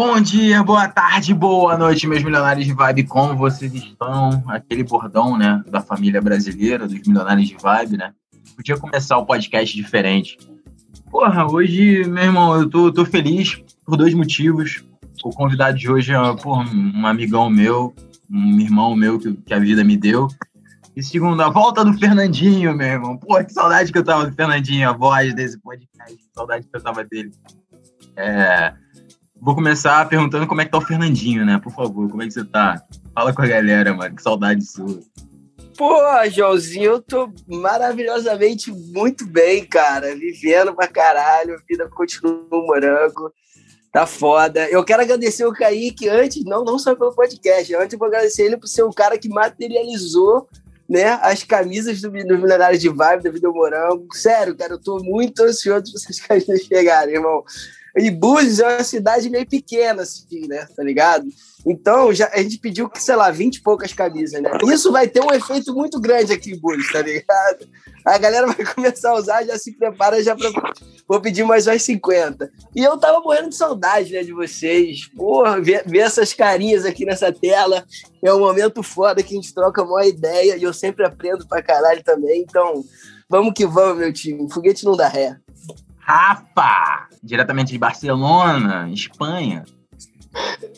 Bom dia, boa tarde, boa noite, meus milionários de vibe. Como vocês estão? Aquele bordão, né, da família brasileira, dos milionários de vibe, né? Podia começar o podcast diferente. Porra, hoje, meu irmão, eu tô, tô feliz por dois motivos. O convidado de hoje é porra, um amigão meu, um irmão meu que, que a vida me deu. E segundo, a volta do Fernandinho, meu irmão. Pô, que saudade que eu tava do Fernandinho, a voz desse podcast, que saudade que eu tava dele. É, Vou começar perguntando como é que tá o Fernandinho, né? Por favor, como é que você tá? Fala com a galera, mano. Que saudade sua. Pô, Joãozinho, eu tô maravilhosamente muito bem, cara. Vivendo pra caralho, a vida continua morango. Tá foda. Eu quero agradecer o Kaique antes, não, não só pelo podcast, antes eu vou agradecer ele por ser o cara que materializou né, as camisas do, do Milionários de Vibe, da Vida Morango. Sério, cara, eu tô muito ansioso pra essas camisas chegarem, irmão. E Búzios é uma cidade meio pequena, assim, né? Tá ligado? Então, já, a gente pediu, sei lá, 20 e poucas camisas, né? Isso vai ter um efeito muito grande aqui em Búzios, tá ligado? A galera vai começar a usar, já se prepara, já pra... vou pedir mais umas 50. E eu tava morrendo de saudade, né, de vocês. Porra, ver, ver essas carinhas aqui nessa tela é um momento foda que a gente troca uma ideia e eu sempre aprendo pra caralho também. Então, vamos que vamos, meu time. Foguete não dá ré. Rafa, diretamente de Barcelona, Espanha.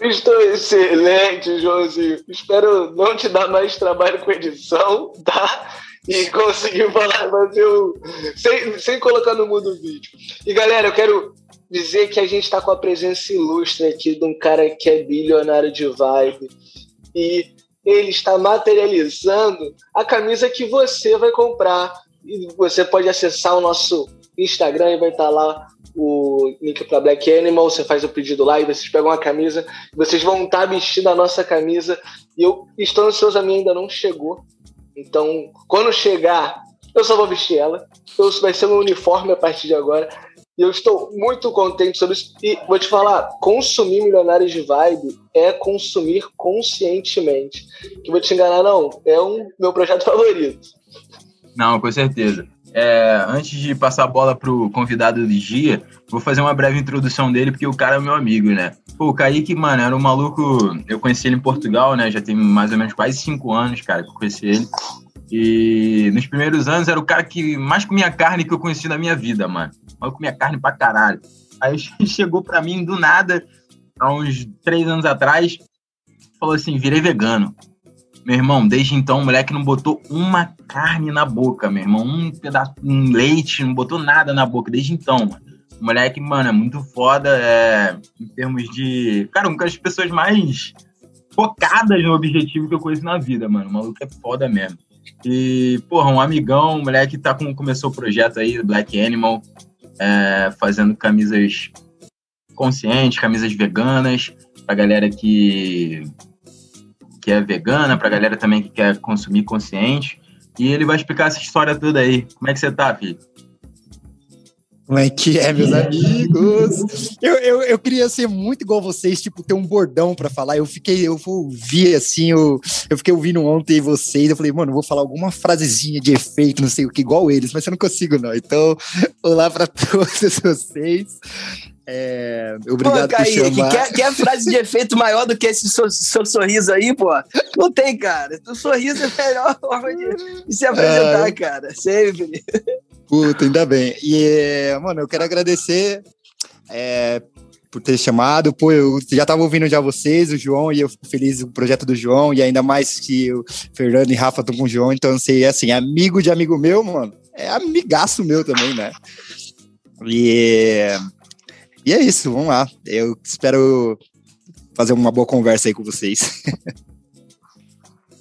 Estou excelente, Joãozinho. Espero não te dar mais trabalho com edição, tá? E conseguir falar, mas eu. Sem, sem colocar no mundo o vídeo. E galera, eu quero dizer que a gente está com a presença ilustre aqui de um cara que é bilionário de vibe. E ele está materializando a camisa que você vai comprar. E você pode acessar o nosso Instagram e vai estar lá o link para Black Animal. Você faz o pedido lá e vocês pegam a camisa. Vocês vão estar vestindo a nossa camisa. E eu estou ansioso, a minha ainda não chegou. Então, quando chegar, eu só vou vestir ela. Então, vai ser um uniforme a partir de agora. E eu estou muito contente sobre isso. E vou te falar, consumir milionários de vibe é consumir conscientemente. Que vou te enganar, não. É um meu projeto favorito. Não, com certeza. É, antes de passar a bola pro convidado do dia, vou fazer uma breve introdução dele, porque o cara é meu amigo, né? Pô, o Kaique, mano, era um maluco. Eu conheci ele em Portugal, né? Já tem mais ou menos quase cinco anos, cara, que eu conheci ele. E nos primeiros anos era o cara que mais comia carne que eu conheci na minha vida, mano. Eu comia carne pra caralho. Aí chegou pra mim do nada, há uns três anos atrás, falou assim: virei vegano. Meu irmão, desde então o moleque não botou uma carne na boca, meu irmão. Um pedaço, um leite, não botou nada na boca desde então, mano. O moleque, mano, é muito foda é, em termos de. Cara, uma das pessoas mais focadas no objetivo que eu conheço na vida, mano. O maluco é foda mesmo. E, porra, um amigão, o moleque tá com, começou o projeto aí Black Animal, é, fazendo camisas conscientes, camisas veganas, pra galera que que é vegana, pra galera também que quer consumir consciente. E ele vai explicar essa história toda aí. Como é que você tá, filho? Como é que é, meus amigos? Eu, eu, eu queria ser muito igual vocês, tipo, ter um bordão para falar. Eu fiquei, eu ouvi assim, eu, eu fiquei ouvindo ontem vocês. Eu falei, mano, vou falar alguma frasezinha de efeito, não sei o que, igual eles, mas eu não consigo, não. Então, olá para todos vocês. É, obrigado pô, Kaique, por chamar. Quer, quer frase de efeito maior do que esse seu, seu, sorriso aí, pô? Não tem, cara. O sorriso é a melhor forma de, de se apresentar, é... cara. Sempre. Puta, ainda bem. E, mano, eu quero agradecer é, por ter chamado. Pô, eu já tava ouvindo já vocês, o João, e eu fico feliz com o projeto do João, e ainda mais que o Fernando e Rafa estão com o João, então, sei, assim, amigo de amigo meu, mano, é amigaço meu também, né? E e é isso, vamos lá. Eu espero fazer uma boa conversa aí com vocês.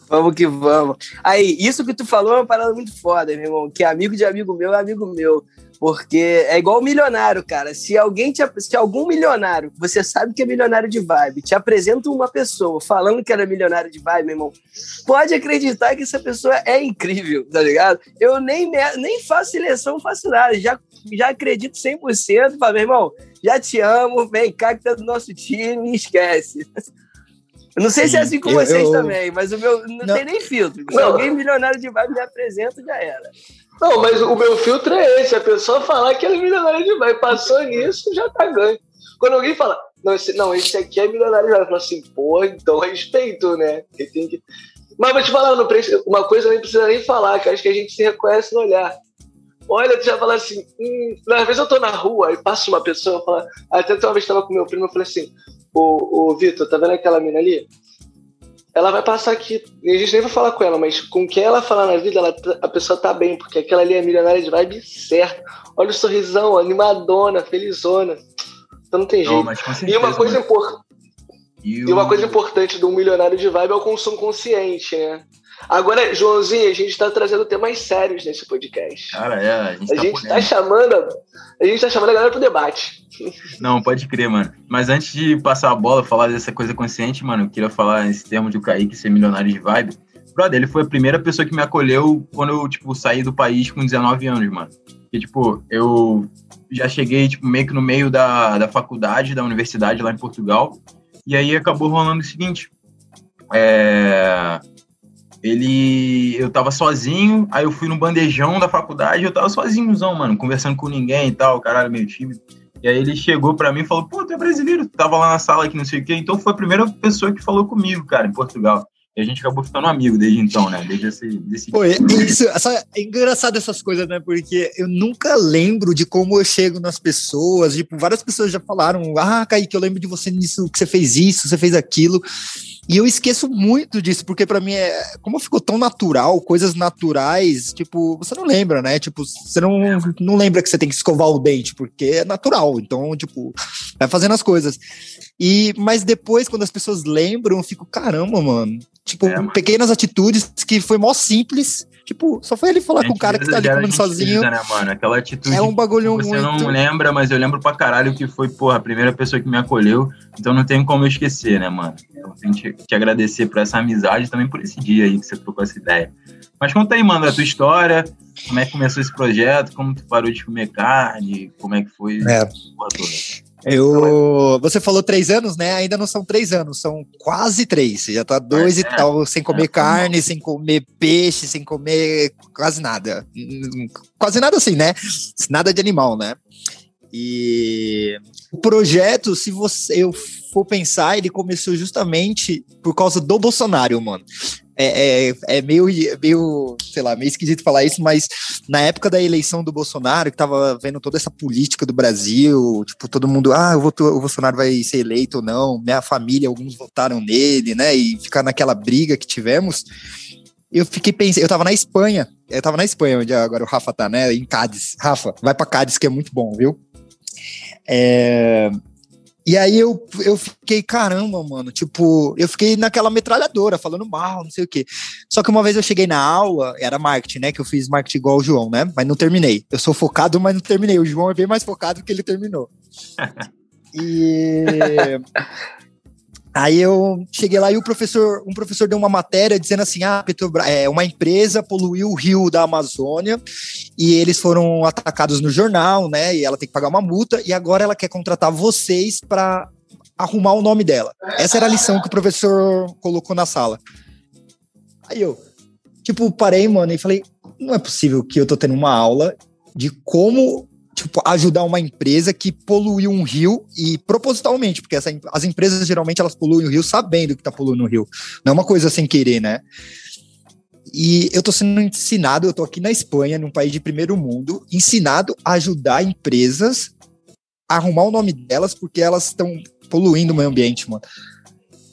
Vamos que vamos. Aí, isso que tu falou é uma parada muito foda, meu irmão. Que amigo de amigo meu é amigo meu. Porque é igual milionário, cara. Se alguém te, se algum milionário, você sabe que é milionário de vibe, te apresenta uma pessoa falando que era milionário de vibe, meu irmão, pode acreditar que essa pessoa é incrível, tá ligado? Eu nem, nem faço seleção, faço nada. Já, já acredito 100%. Falo, meu irmão, já te amo, vem cá que tá do nosso time, esquece. Eu não sei Sim, se é assim com eu, vocês eu... também, mas o meu não, não, tem nem filtro. Se não. alguém milionário de vibe me apresenta, já era. Não, mas o meu filtro é esse: a pessoa falar que ela é milionária de vibe. Passou nisso, já tá ganho. Quando alguém fala, Não esse, não, esse aqui é milionário. Ela falou assim, pô, então respeito, né? Tem que... Mas vou te falar, não precisa, uma coisa nem precisa nem falar, que acho que a gente se reconhece no olhar. Olha, tu já fala assim, hum, às vezes eu tô na rua e passa uma pessoa, fala, até uma vez estava com meu primo, eu falei assim, ô, ô Vitor, tá vendo aquela mina ali? Ela vai passar aqui, e a gente nem vai falar com ela, mas com quem ela falar na vida, ela, tá, a pessoa tá bem, porque aquela ali é milionária de vibe certo. Olha o sorrisão, animadona, felizona. Então não tem jeito. Não, certeza, e uma coisa importante. E, e uma coisa importante de um milionário de vibe é o consumo consciente, né? Agora, Joãozinho, a gente está trazendo temas sérios nesse podcast. Cara, é, a gente, a tá, gente tá chamando, a gente tá chamando a galera pro debate. Não, pode crer, mano. Mas antes de passar a bola, falar dessa coisa consciente, mano, eu queria falar esse termo de o Kaique ser milionário de vibe. Brother, ele foi a primeira pessoa que me acolheu quando eu, tipo, saí do país com 19 anos, mano. E, tipo, eu já cheguei, tipo, meio que no meio da, da faculdade, da universidade lá em Portugal. E aí acabou rolando o seguinte. É, ele. Eu tava sozinho, aí eu fui no bandejão da faculdade, eu tava sozinhozão, mano, conversando com ninguém e tal, caralho, meio tímido. E aí ele chegou para mim e falou, pô, tu é brasileiro, tu tava lá na sala aqui, não sei o quê. Então foi a primeira pessoa que falou comigo, cara, em Portugal. E a gente acabou ficando amigo desde então, né? Desde esse. Desse... Pô, isso, essa, é engraçado essas coisas, né? Porque eu nunca lembro de como eu chego nas pessoas. Tipo, várias pessoas já falaram: Ah, Kaique, eu lembro de você nisso, que você fez isso, você fez aquilo. E eu esqueço muito disso, porque para mim é. Como ficou tão natural, coisas naturais, tipo, você não lembra, né? Tipo, você não, não lembra que você tem que escovar o dente, porque é natural. Então, tipo, vai fazendo as coisas. E, mas depois, quando as pessoas lembram, eu fico, caramba, mano. Tipo, é, pequenas atitudes que foi mó simples Tipo, só foi ele falar com o cara que tá ali comendo sozinho. Né, mano? Aquela atitude. É um bagulho você muito. Você não lembra, mas eu lembro pra caralho que foi, porra, a primeira pessoa que me acolheu. Então não tem como eu esquecer, né, mano? Então tenho que te agradecer por essa amizade e também por esse dia aí que você trocou essa ideia. Mas conta aí, mano, a tua história, como é que começou esse projeto, como tu parou de comer carne, como é que foi é. Eu, você falou três anos, né? Ainda não são três anos, são quase três. Você já tá dois é, e tal, sem comer é, carne, sem comer peixe, sem comer quase nada. Quase nada assim, né? Nada de animal, né? E o projeto, se você eu for pensar, ele começou justamente por causa do Bolsonaro, mano é, é, é meio, meio, sei lá, meio esquisito falar isso, mas na época da eleição do Bolsonaro, que tava vendo toda essa política do Brasil, tipo, todo mundo, ah, o Bolsonaro vai ser eleito ou não, minha família, alguns votaram nele, né, e ficar naquela briga que tivemos, eu fiquei pensando, eu tava na Espanha, eu tava na Espanha, onde agora o Rafa tá, né, em Cádiz. Rafa, vai pra Cádiz, que é muito bom, viu? É, e aí eu, eu fiquei, caramba, mano, tipo, eu fiquei naquela metralhadora, falando mal, não sei o quê. Só que uma vez eu cheguei na aula, era marketing, né? Que eu fiz marketing igual o João, né? Mas não terminei. Eu sou focado, mas não terminei. O João é bem mais focado que ele terminou. e Aí eu cheguei lá e o professor, um professor deu uma matéria dizendo assim: ah, Petrobras, é, uma empresa poluiu o rio da Amazônia e eles foram atacados no jornal, né? E ela tem que pagar uma multa e agora ela quer contratar vocês para arrumar o nome dela. Essa era a lição que o professor colocou na sala. Aí eu, tipo, parei, mano, e falei: não é possível que eu tô tendo uma aula de como tipo, ajudar uma empresa que poluiu um rio e propositalmente, porque essa, as empresas geralmente elas poluem o rio sabendo que tá poluindo o rio. Não é uma coisa sem querer, né? E eu tô sendo ensinado, eu tô aqui na Espanha, num país de primeiro mundo, ensinado a ajudar empresas a arrumar o nome delas porque elas estão poluindo o meio ambiente, mano.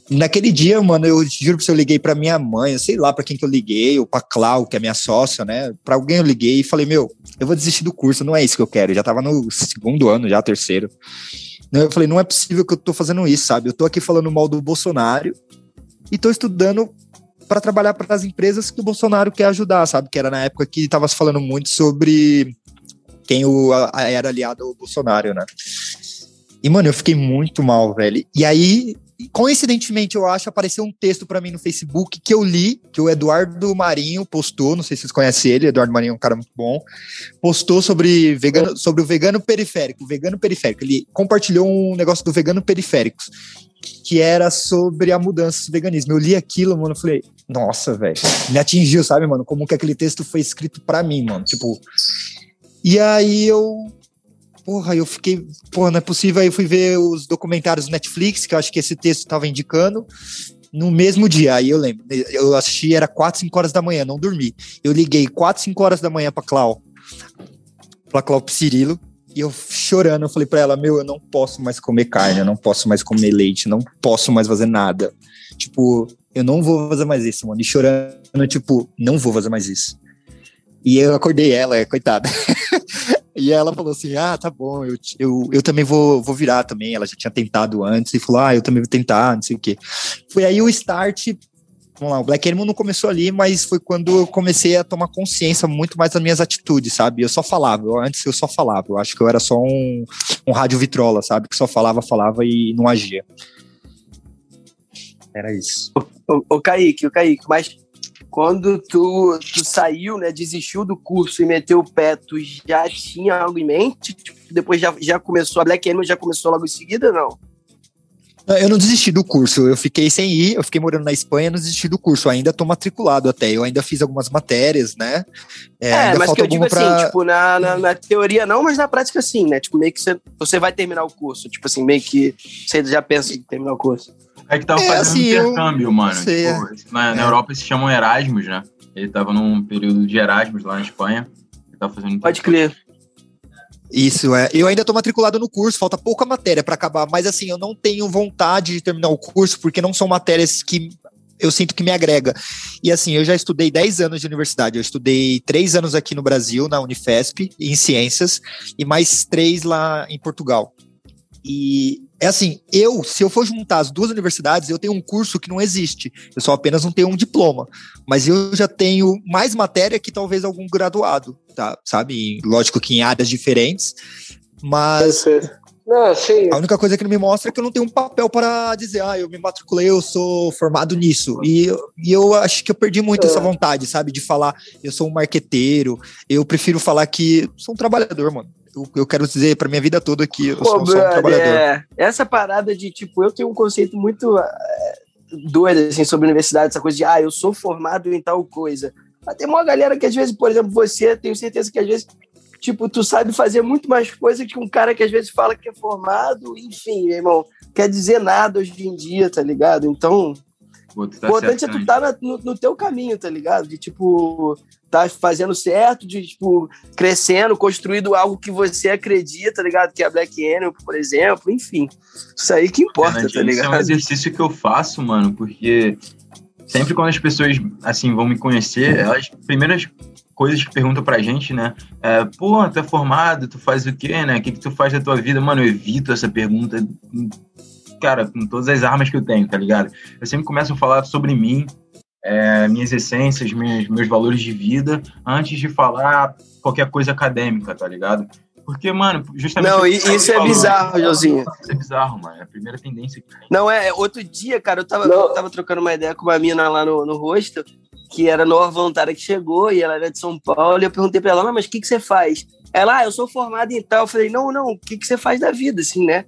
Naquele dia, mano, eu juro que eu liguei pra minha mãe, sei lá pra quem que eu liguei, ou pra Clau, que é minha sócia, né? Pra alguém eu liguei e falei, meu, eu vou desistir do curso, não é isso que eu quero. Eu já tava no segundo ano, já terceiro. Eu falei, não é possível que eu tô fazendo isso, sabe? Eu tô aqui falando mal do Bolsonaro e tô estudando para trabalhar para as empresas que o Bolsonaro quer ajudar, sabe? Que era na época que tava se falando muito sobre quem o, a, era aliado ao Bolsonaro, né? E, mano, eu fiquei muito mal, velho. E aí, coincidentemente, eu acho, apareceu um texto para mim no Facebook que eu li, que o Eduardo Marinho postou, não sei se vocês conhecem ele, Eduardo Marinho é um cara muito bom, postou sobre, vegano, sobre o vegano periférico, o vegano periférico. Ele compartilhou um negócio do vegano periféricos, que era sobre a mudança do veganismo. Eu li aquilo, mano, eu falei, nossa, velho, me atingiu, sabe, mano, como que aquele texto foi escrito para mim, mano, tipo... E aí eu porra, eu fiquei, porra, não é possível. Aí eu fui ver os documentários do Netflix, que eu acho que esse texto estava indicando, no mesmo dia. Aí eu lembro, eu assisti, era 4, 5 horas da manhã, não dormi. Eu liguei 4, 5 horas da manhã pra Clau, pra Clau Cirilo, e eu chorando, eu falei pra ela, meu, eu não posso mais comer carne, eu não posso mais comer leite, não posso mais fazer nada. Tipo, eu não vou fazer mais isso, mano. E chorando, tipo, não vou fazer mais isso. E eu acordei ela, coitada. E ela falou assim: Ah, tá bom, eu, eu, eu também vou, vou virar também. Ela já tinha tentado antes e falou: Ah, eu também vou tentar, não sei o quê. Foi aí o start. Vamos lá, o Black Animal não começou ali, mas foi quando eu comecei a tomar consciência muito mais das minhas atitudes, sabe? Eu só falava, eu, antes eu só falava, eu acho que eu era só um, um rádio vitrola, sabe? Que só falava, falava e não agia. Era isso. O, o Kaique, o Kaique, mas quando tu, tu saiu, né, desistiu do curso e meteu o pé, tu já tinha algo em mente? Tipo, depois já, já começou, a Black Animal já começou logo em seguida, não? Eu não desisti do curso, eu fiquei sem ir, eu fiquei morando na Espanha, não desisti do curso, ainda tô matriculado até, eu ainda fiz algumas matérias, né? É, é mas que eu digo assim, pra... tipo, na, na, na, teoria não, mas na prática sim, né? Tipo, meio que você, você vai terminar o curso, tipo assim, meio que você já pensa em terminar o curso. É que tava é, fazendo assim, intercâmbio, eu... mano. Tipo, é. na, na, Europa se chamam Erasmus, né? Ele tava num período de Erasmus lá na Espanha. Ele tava fazendo Pode crer. Isso, é. Eu ainda tô matriculado no curso, falta pouca matéria para acabar, mas assim, eu não tenho vontade de terminar o curso, porque não são matérias que eu sinto que me agrega. E assim, eu já estudei 10 anos de universidade. Eu estudei 3 anos aqui no Brasil, na Unifesp, em ciências, e mais 3 lá em Portugal. E é assim, eu, se eu for juntar as duas universidades, eu tenho um curso que não existe. Eu só apenas não tenho um diploma. Mas eu já tenho mais matéria que talvez algum graduado, tá? Sabe? Lógico que em áreas diferentes. Mas. Não, sim. A única coisa que não me mostra é que eu não tenho um papel para dizer, ah, eu me matriculei, eu sou formado nisso. E, e eu acho que eu perdi muito é. essa vontade, sabe? De falar, eu sou um marqueteiro. Eu prefiro falar que sou um trabalhador, mano eu, eu quero dizer para minha vida toda que eu Pô, sou, sou, um trabalhador. É, essa parada de, tipo, eu tenho um conceito muito é, doido, assim, sobre universidade, essa coisa de, ah, eu sou formado em tal coisa. Mas tem uma galera que, às vezes, por exemplo, você, tenho certeza que, às vezes, tipo, tu sabe fazer muito mais coisa que um cara que, às vezes, fala que é formado, enfim, irmão, quer dizer nada hoje em dia, tá ligado? Então, o tá importante é tu estar tá no, no, teu caminho, tá ligado? De, tipo, tá fazendo certo, de, tipo, crescendo, construindo algo que você acredita, tá ligado? Que é a Black Animal, por exemplo, enfim. Isso aí que importa, tá ligado? Isso é um exercício que eu faço, mano, porque sempre quando as pessoas, assim, vão me conhecer, elas, primeiras coisas que perguntam pra gente, né? É, Pô, tu é formado, tu faz o quê, né? O que, que tu faz da tua vida? Mano, eu evito essa pergunta cara, com todas as armas que eu tenho, tá ligado? Eu sempre começo a falar sobre mim, é, minhas essências, meus, meus valores de vida, antes de falar qualquer coisa acadêmica, tá ligado? Porque, mano, justamente. Não, isso é falou, bizarro, Josinho. Isso é bizarro, mano. É a primeira tendência que tem. Não, é. Outro dia, cara, eu tava, eu tava trocando uma ideia com uma mina lá no, no rosto, que era nova voluntária que chegou, e ela era de São Paulo, e eu perguntei pra ela, não, mas o que, que você faz? Ela, ah, eu sou formada em tal. Eu falei, não, não, o que, que você faz da vida, assim, né?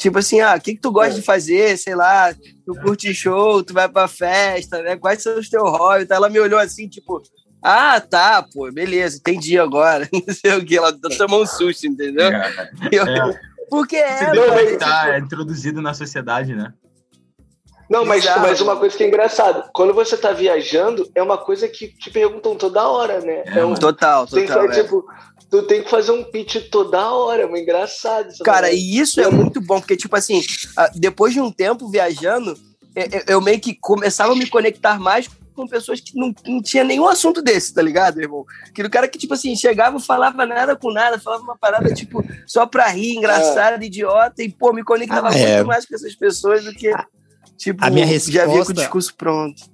Tipo assim, ah, o que, que tu gosta de fazer? Sei lá, tu curte show, tu vai pra festa, né? Quais são os teus hobbies? Então ela me olhou assim, tipo, ah, tá, pô, beleza, entendi agora. Não sei o que, ela tomou um susto, entendeu? É, eu, é. Porque é. Não, tá é introduzido na sociedade, né? Não, mas, mas uma coisa que é engraçada, quando você tá viajando, é uma coisa que te perguntam toda hora, né? É, um, total, total. Tem, é. tipo, tu tem que fazer um pitch toda hora, é engraçado. Cara, e isso é muito bom, porque, tipo assim, depois de um tempo viajando, eu meio que começava a me conectar mais com pessoas que não, não tinha nenhum assunto desse, tá ligado, irmão? Que o cara que, tipo assim, chegava e falava nada com nada, falava uma parada, tipo, só pra rir, engraçada, é. idiota, e, pô, me conectava ah, é. muito mais com essas pessoas do que, tipo, a minha resposta... já via com o discurso pronto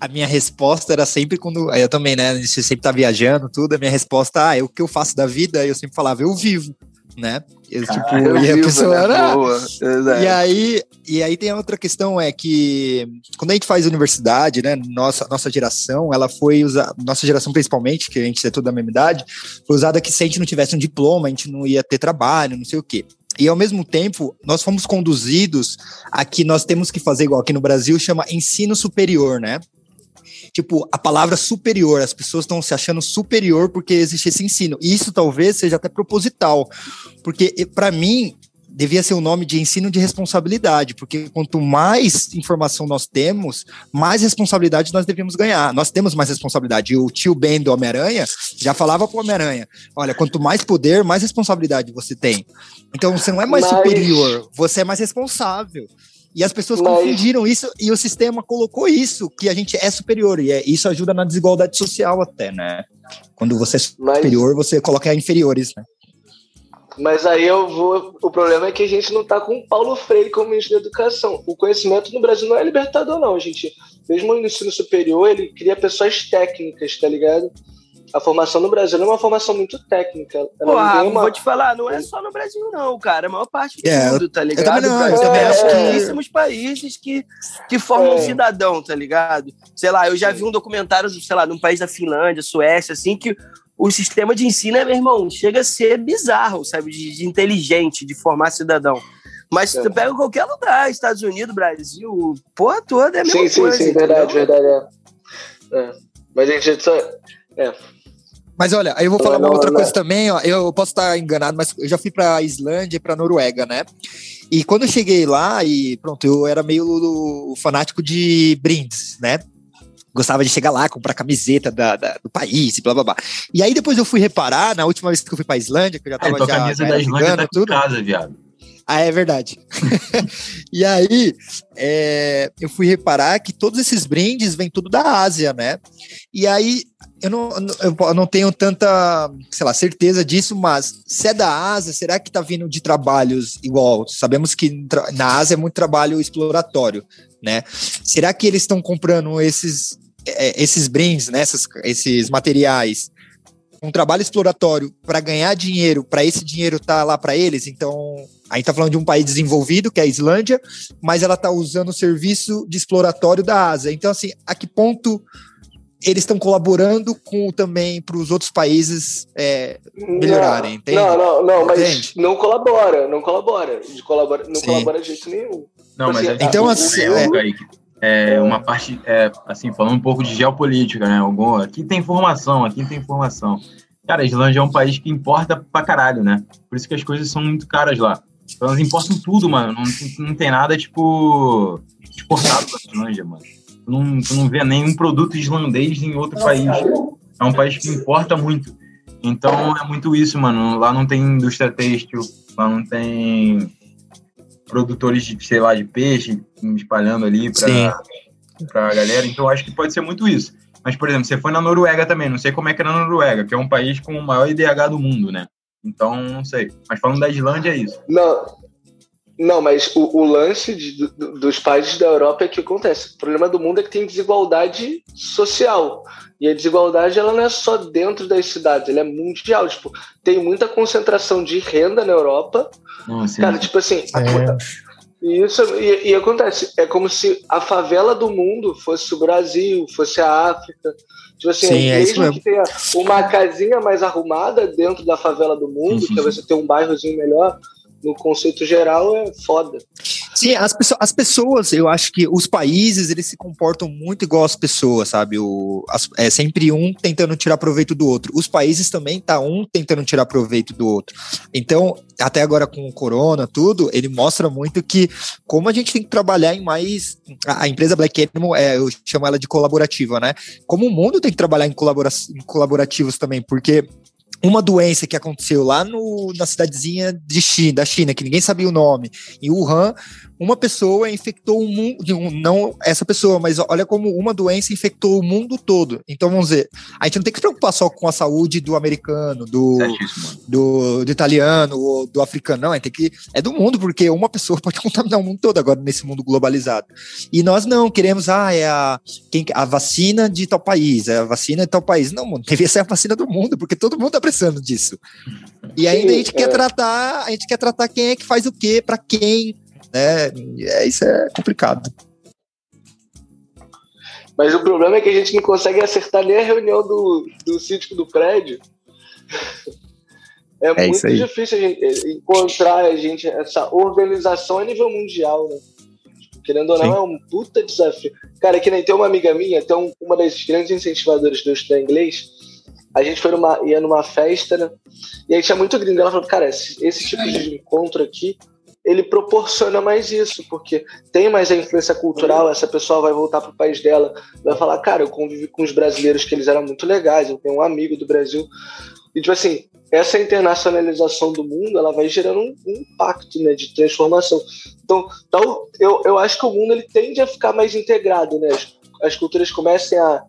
a minha resposta era sempre quando. Eu também, né? Você sempre tá viajando, tudo. A minha resposta, ah, é o que eu faço da vida? Eu sempre falava, eu vivo, né? Eu, ah, tipo, eu e vivo, a pessoa era. E aí, e aí tem outra questão, é que quando a gente faz universidade, né? Nossa, nossa geração, ela foi usada. Nossa geração, principalmente, que a gente é toda da mesma idade, foi usada que se a gente não tivesse um diploma, a gente não ia ter trabalho, não sei o quê. E ao mesmo tempo, nós fomos conduzidos a que nós temos que fazer igual aqui no Brasil, chama ensino superior, né? Tipo, a palavra superior. As pessoas estão se achando superior porque existe esse ensino. E isso talvez seja até proposital. Porque, para mim, devia ser o um nome de ensino de responsabilidade, porque quanto mais informação nós temos, mais responsabilidade nós devemos ganhar. Nós temos mais responsabilidade. E o tio Ben do Homem-Aranha já falava para o Homem-Aranha: olha, quanto mais poder, mais responsabilidade você tem. Então você não é mais Mas... superior, você é mais responsável. E as pessoas Mas... confundiram isso e o sistema colocou isso, que a gente é superior. E é, isso ajuda na desigualdade social até, né? Quando você é superior, Mas... você coloca inferiores, né? Mas aí eu vou. O problema é que a gente não está com o Paulo Freire como ministro da Educação. O conhecimento no Brasil não é libertador, não, gente. Mesmo no ensino superior, ele cria pessoas técnicas, tá ligado? A formação no Brasil é uma formação muito técnica. Pô, uma... vou te falar, não é só no Brasil, não, cara. A maior parte do é, mundo, tá ligado? Eu também não, eu também é, acho pouquíssimos países que, que formam é. cidadão, tá ligado? Sei lá, eu já vi um documentário, sei lá, num país da Finlândia, Suécia, assim, que o sistema de ensino, é, meu irmão, chega a ser bizarro, sabe? De, de inteligente, de formar cidadão. Mas se tu pega qualquer lugar, Estados Unidos, Brasil, porra toda é a mesma sim, coisa. Sim, sim, verdade, verdade. É. É. Mas a gente só. É. Mas olha, aí eu vou falar uma outra coisa também, ó. Eu posso estar enganado, mas eu já fui para Islândia e para Noruega, né? E quando eu cheguei lá, e pronto, eu era meio fanático de brindes, né? gostava de chegar lá, comprar camiseta da, da, do país, e blá blá blá. E aí depois eu fui reparar, na última vez que eu fui pra Islândia, que eu já tava é, já. A camisa já da Islândia tá tudo. casa, viado. Ah, é verdade. e aí, é, eu fui reparar que todos esses brindes vêm tudo da Ásia, né? E aí, eu não, eu não tenho tanta, sei lá, certeza disso, mas se é da Ásia, será que tá vindo de trabalhos igual? Sabemos que na Ásia é muito trabalho exploratório, né? Será que eles estão comprando esses é, esses brindes, né, esses, esses materiais, um trabalho exploratório para ganhar dinheiro, para esse dinheiro estar tá lá para eles. Então, a gente está falando de um país desenvolvido, que é a Islândia, mas ela está usando o serviço de exploratório da Ásia. Então, assim, a que ponto eles estão colaborando com também para os outros países é, melhorarem, não, entende? Não, não, não, mas entende? não colabora, não colabora, de colabora não Sim. colabora de jeito nenhum. Não, mas assim, então assim, é, é, uma parte, é, assim, falando um pouco de geopolítica, né? Algum, aqui tem informação, aqui tem informação. Cara, a Islândia é um país que importa pra caralho, né? Por isso que as coisas são muito caras lá. Então elas importam tudo, mano. Não, não tem nada, tipo, exportado pra Islândia, mano. Não, tu não vê nenhum produto islandês em outro país. É um país que importa muito. Então é muito isso, mano. Lá não tem indústria têxtil, lá não tem produtores de, sei lá, de peixe espalhando ali para a galera. Então, acho que pode ser muito isso. Mas, por exemplo, você foi na Noruega também, não sei como é que é na Noruega, que é um país com o maior IDH do mundo, né? Então, não sei. Mas falando da Islândia, é isso. Não, não mas o, o lance de, do, dos países da Europa é que acontece. O problema do mundo é que tem desigualdade social. E a desigualdade ela não é só dentro das cidades, ela é mundial. Tipo, tem muita concentração de renda na Europa, nossa, Cara, tipo assim, é. isso e, e, acontece, é como se a favela do mundo fosse o Brasil, fosse a África. Tipo assim, sim, é mesmo é que tenha uma casinha mais arrumada dentro da favela do mundo, sim, que você ter um bairrozinho melhor, no conceito geral é foda. Sim, as, pessoas, as pessoas, eu acho que os países, eles se comportam muito igual as pessoas, sabe? O, as, é sempre um tentando tirar proveito do outro. Os países também tá um tentando tirar proveito do outro. Então, até agora com o corona, tudo, ele mostra muito que como a gente tem que trabalhar em mais... A, a empresa Black Animal, é, eu chamo ela de colaborativa, né? Como o mundo tem que trabalhar em, colabora, em colaborativos também, porque uma doença que aconteceu lá no, na cidadezinha de China, da China, que ninguém sabia o nome, em Wuhan, uma pessoa infectou o mundo, não essa pessoa, mas olha como uma doença infectou o mundo todo. Então vamos dizer, a gente não tem que se preocupar só com a saúde do americano, do, do, do, italiano, ou do africano, não, é, tem que, é do mundo, porque uma pessoa pode contaminar o mundo todo agora nesse mundo globalizado. E nós não queremos, ah, é a, quem, a vacina de tal país, é a vacina de tal país. Não, mano, deveria ser a vacina do mundo, porque todo mundo tá precisando disso. E ainda Sim, a gente é. quer tratar, a gente quer tratar quem é que faz o quê, para quem, né? É, isso é complicado. Mas o problema é que a gente não consegue acertar nem a reunião do, do síndico do prédio. É, é muito difícil a gente encontrar a gente, essa organização a nível mundial, né? Querendo ou não, Sim. é um puta desafio. Cara, que nem tem uma amiga minha, tem uma das grandes incentivadoras do estudar inglês. A gente foi numa, ia numa festa, né? E aí tinha muito gringo. Ela falou, cara, esse, esse tipo de encontro aqui, ele proporciona mais isso, porque tem mais a influência cultural. Essa pessoa vai voltar pro país dela, vai falar, cara, eu convivi com os brasileiros que eles eram muito legais, eu tenho um amigo do Brasil. E, tipo assim, essa internacionalização do mundo ela vai gerando um, um impacto né, de transformação. Então, então eu, eu acho que o mundo ele tende a ficar mais integrado, né? As, as culturas comecem a,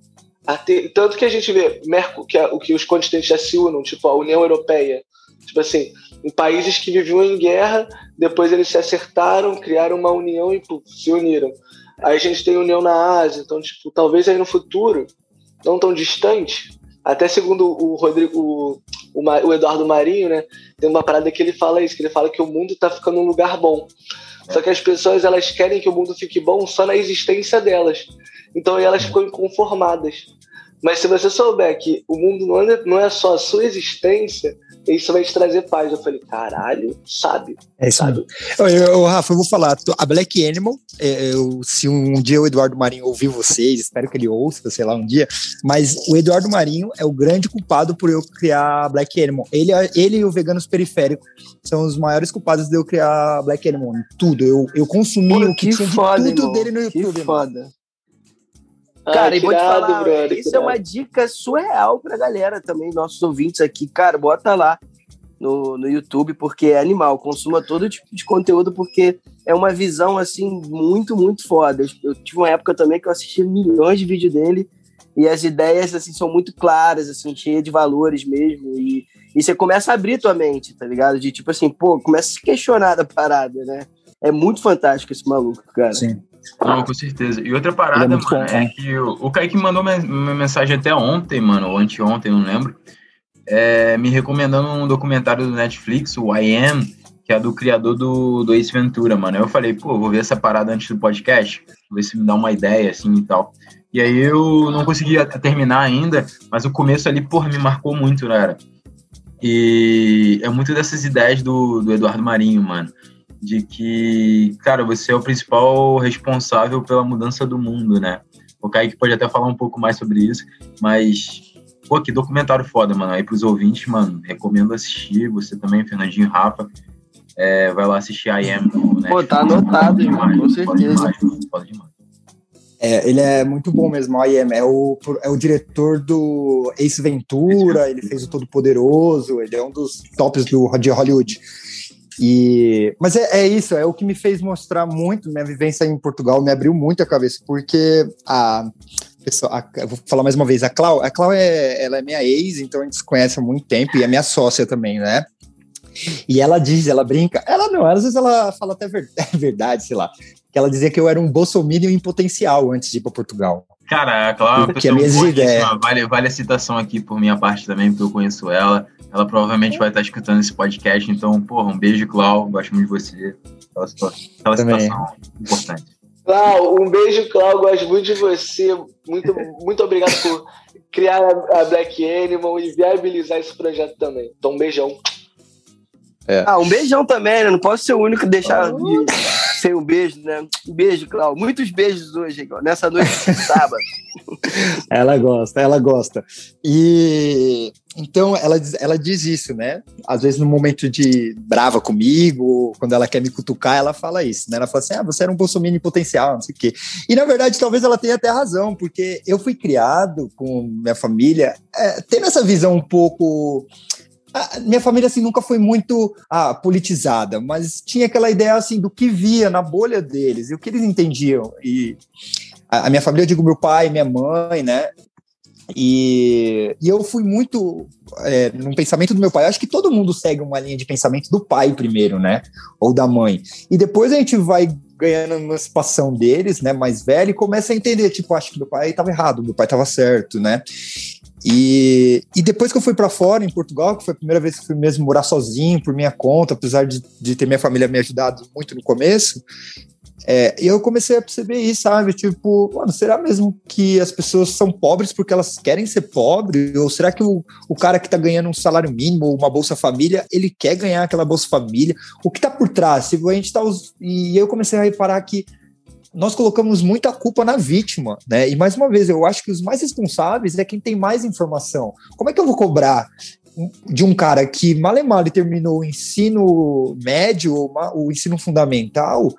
a ter. Tanto que a gente vê Merco, que é, o que os continentes já se unam, tipo a União Europeia. Tipo assim, em países que viviam em guerra, depois eles se acertaram, criaram uma união e se uniram. Aí a gente tem união na Ásia, então, tipo, talvez aí no futuro, não tão distante, até segundo o Rodrigo, o, o Eduardo Marinho, né? Tem uma parada que ele fala isso, que ele fala que o mundo está ficando um lugar bom. Só que as pessoas elas querem que o mundo fique bom só na existência delas. Então elas ficam inconformadas. Mas se você souber que o mundo não é, não é só a sua existência, isso vai te trazer paz. Eu falei, caralho, sábio. É isso sábio. Eu, eu, Rafa, eu vou falar, a Black Animal, é, eu, se um dia o Eduardo Marinho ouvir vocês, espero que ele ouça, sei lá, um dia, mas o Eduardo Marinho é o grande culpado por eu criar a Black Animal. Ele, ele e o Veganos Periférico são os maiores culpados de eu criar a Black Animal. Tudo. Eu, eu consumi Pô, o que, que tinha foda, de tudo irmão. dele no YouTube. Que foda. Cara, e vou te falar, brother, isso é uma dica surreal pra galera também, nossos ouvintes aqui. Cara, bota lá no, no YouTube, porque é animal. Consuma todo tipo de conteúdo, porque é uma visão, assim, muito, muito foda. Eu, eu tive uma época também que eu assisti milhões de vídeos dele e as ideias, assim, são muito claras, assim, cheias de valores mesmo. E, e você começa a abrir tua mente, tá ligado? De tipo assim, pô, começa a se questionar da parada, né? É muito fantástico esse maluco, cara. Sim. Não, com certeza. E outra parada, é mano, é que o, o Kaique mandou uma mensagem até ontem, mano, ou anteontem, não lembro, é, me recomendando um documentário do Netflix, o I Am, que é do criador do, do Ace Ventura, mano. Eu falei, pô, vou ver essa parada antes do podcast, ver se me dá uma ideia, assim, e tal. E aí eu não consegui terminar ainda, mas o começo ali, porra, me marcou muito, né? E é muito dessas ideias do, do Eduardo Marinho, mano de que, cara, você é o principal responsável pela mudança do mundo, né? O Kaique pode até falar um pouco mais sobre isso, mas, pô, que documentário foda, mano. Aí pros ouvintes, mano, recomendo assistir. Você também, Fernandinho Rafa, é, vai lá assistir a IM. Né? Pô, tá anotado, demais, com certeza. Demais, foda demais. É, ele é muito bom mesmo, a IM. É o, é o diretor do Ace Ventura, ele fez o Todo Poderoso, ele é um dos tops do, de Hollywood. E, mas é, é, isso, é o que me fez mostrar muito, minha vivência em Portugal me abriu muito a cabeça, porque a pessoa, a, vou falar mais uma vez, a Clau, a Clau é, ela é minha ex, então a gente se conhece há muito tempo e é minha sócia também, né? E ela diz, ela brinca, ela não, às vezes ela fala até ver, é verdade, sei lá, que ela dizia que eu era um bolsominion em potencial antes de ir para Portugal. Cara, a Clau é uma pessoa vale, vale a citação aqui por minha parte também, porque eu conheço ela ela provavelmente vai estar escutando esse podcast, então, porra, um beijo, Clau. Gosto muito de você. Aquela, situação, aquela situação importante. Clau, um beijo, Clau. Gosto muito de você. Muito, muito obrigado por criar a Black Animal e viabilizar esse projeto também. Então, um beijão. É. Ah, um beijão também, né? Não posso ser o único que deixar de um beijo, né? Um beijo, Cláudio. Muitos beijos hoje, nessa noite de sábado. ela gosta, ela gosta. E então ela, ela diz isso, né? Às vezes no momento de brava comigo, quando ela quer me cutucar, ela fala isso, né? Ela fala assim: ah, você era um bolsominion potencial, não sei o quê. E na verdade, talvez ela tenha até razão, porque eu fui criado com minha família é, tendo essa visão um pouco minha família assim nunca foi muito ah, politizada, mas tinha aquela ideia assim do que via na bolha deles e o que eles entendiam. E a, minha família, eu digo meu pai, minha mãe, né? E, e eu fui muito é, no pensamento do meu pai. Acho que todo mundo segue uma linha de pensamento do pai primeiro, né? Ou da mãe. E depois a gente vai ganhando a emancipação deles, né? Mais velho, e começa a entender, tipo, acho que meu pai estava errado, meu pai estava certo, né? E, e depois que eu fui para fora, em Portugal, que foi a primeira vez que fui mesmo morar sozinho, por minha conta, apesar de, de ter minha família me ajudado muito no começo, é, e eu comecei a perceber isso, sabe? Tipo, mano, será mesmo que as pessoas são pobres porque elas querem ser pobres? Ou será que o, o cara que tá ganhando um salário mínimo ou uma Bolsa Família, ele quer ganhar aquela Bolsa Família? O que tá por trás? Se a gente tá. E eu comecei a reparar que nós colocamos muita culpa na vítima, né? E mais uma vez, eu acho que os mais responsáveis é quem tem mais informação. Como é que eu vou cobrar de um cara que mal e mal terminou o ensino médio, o ensino fundamental,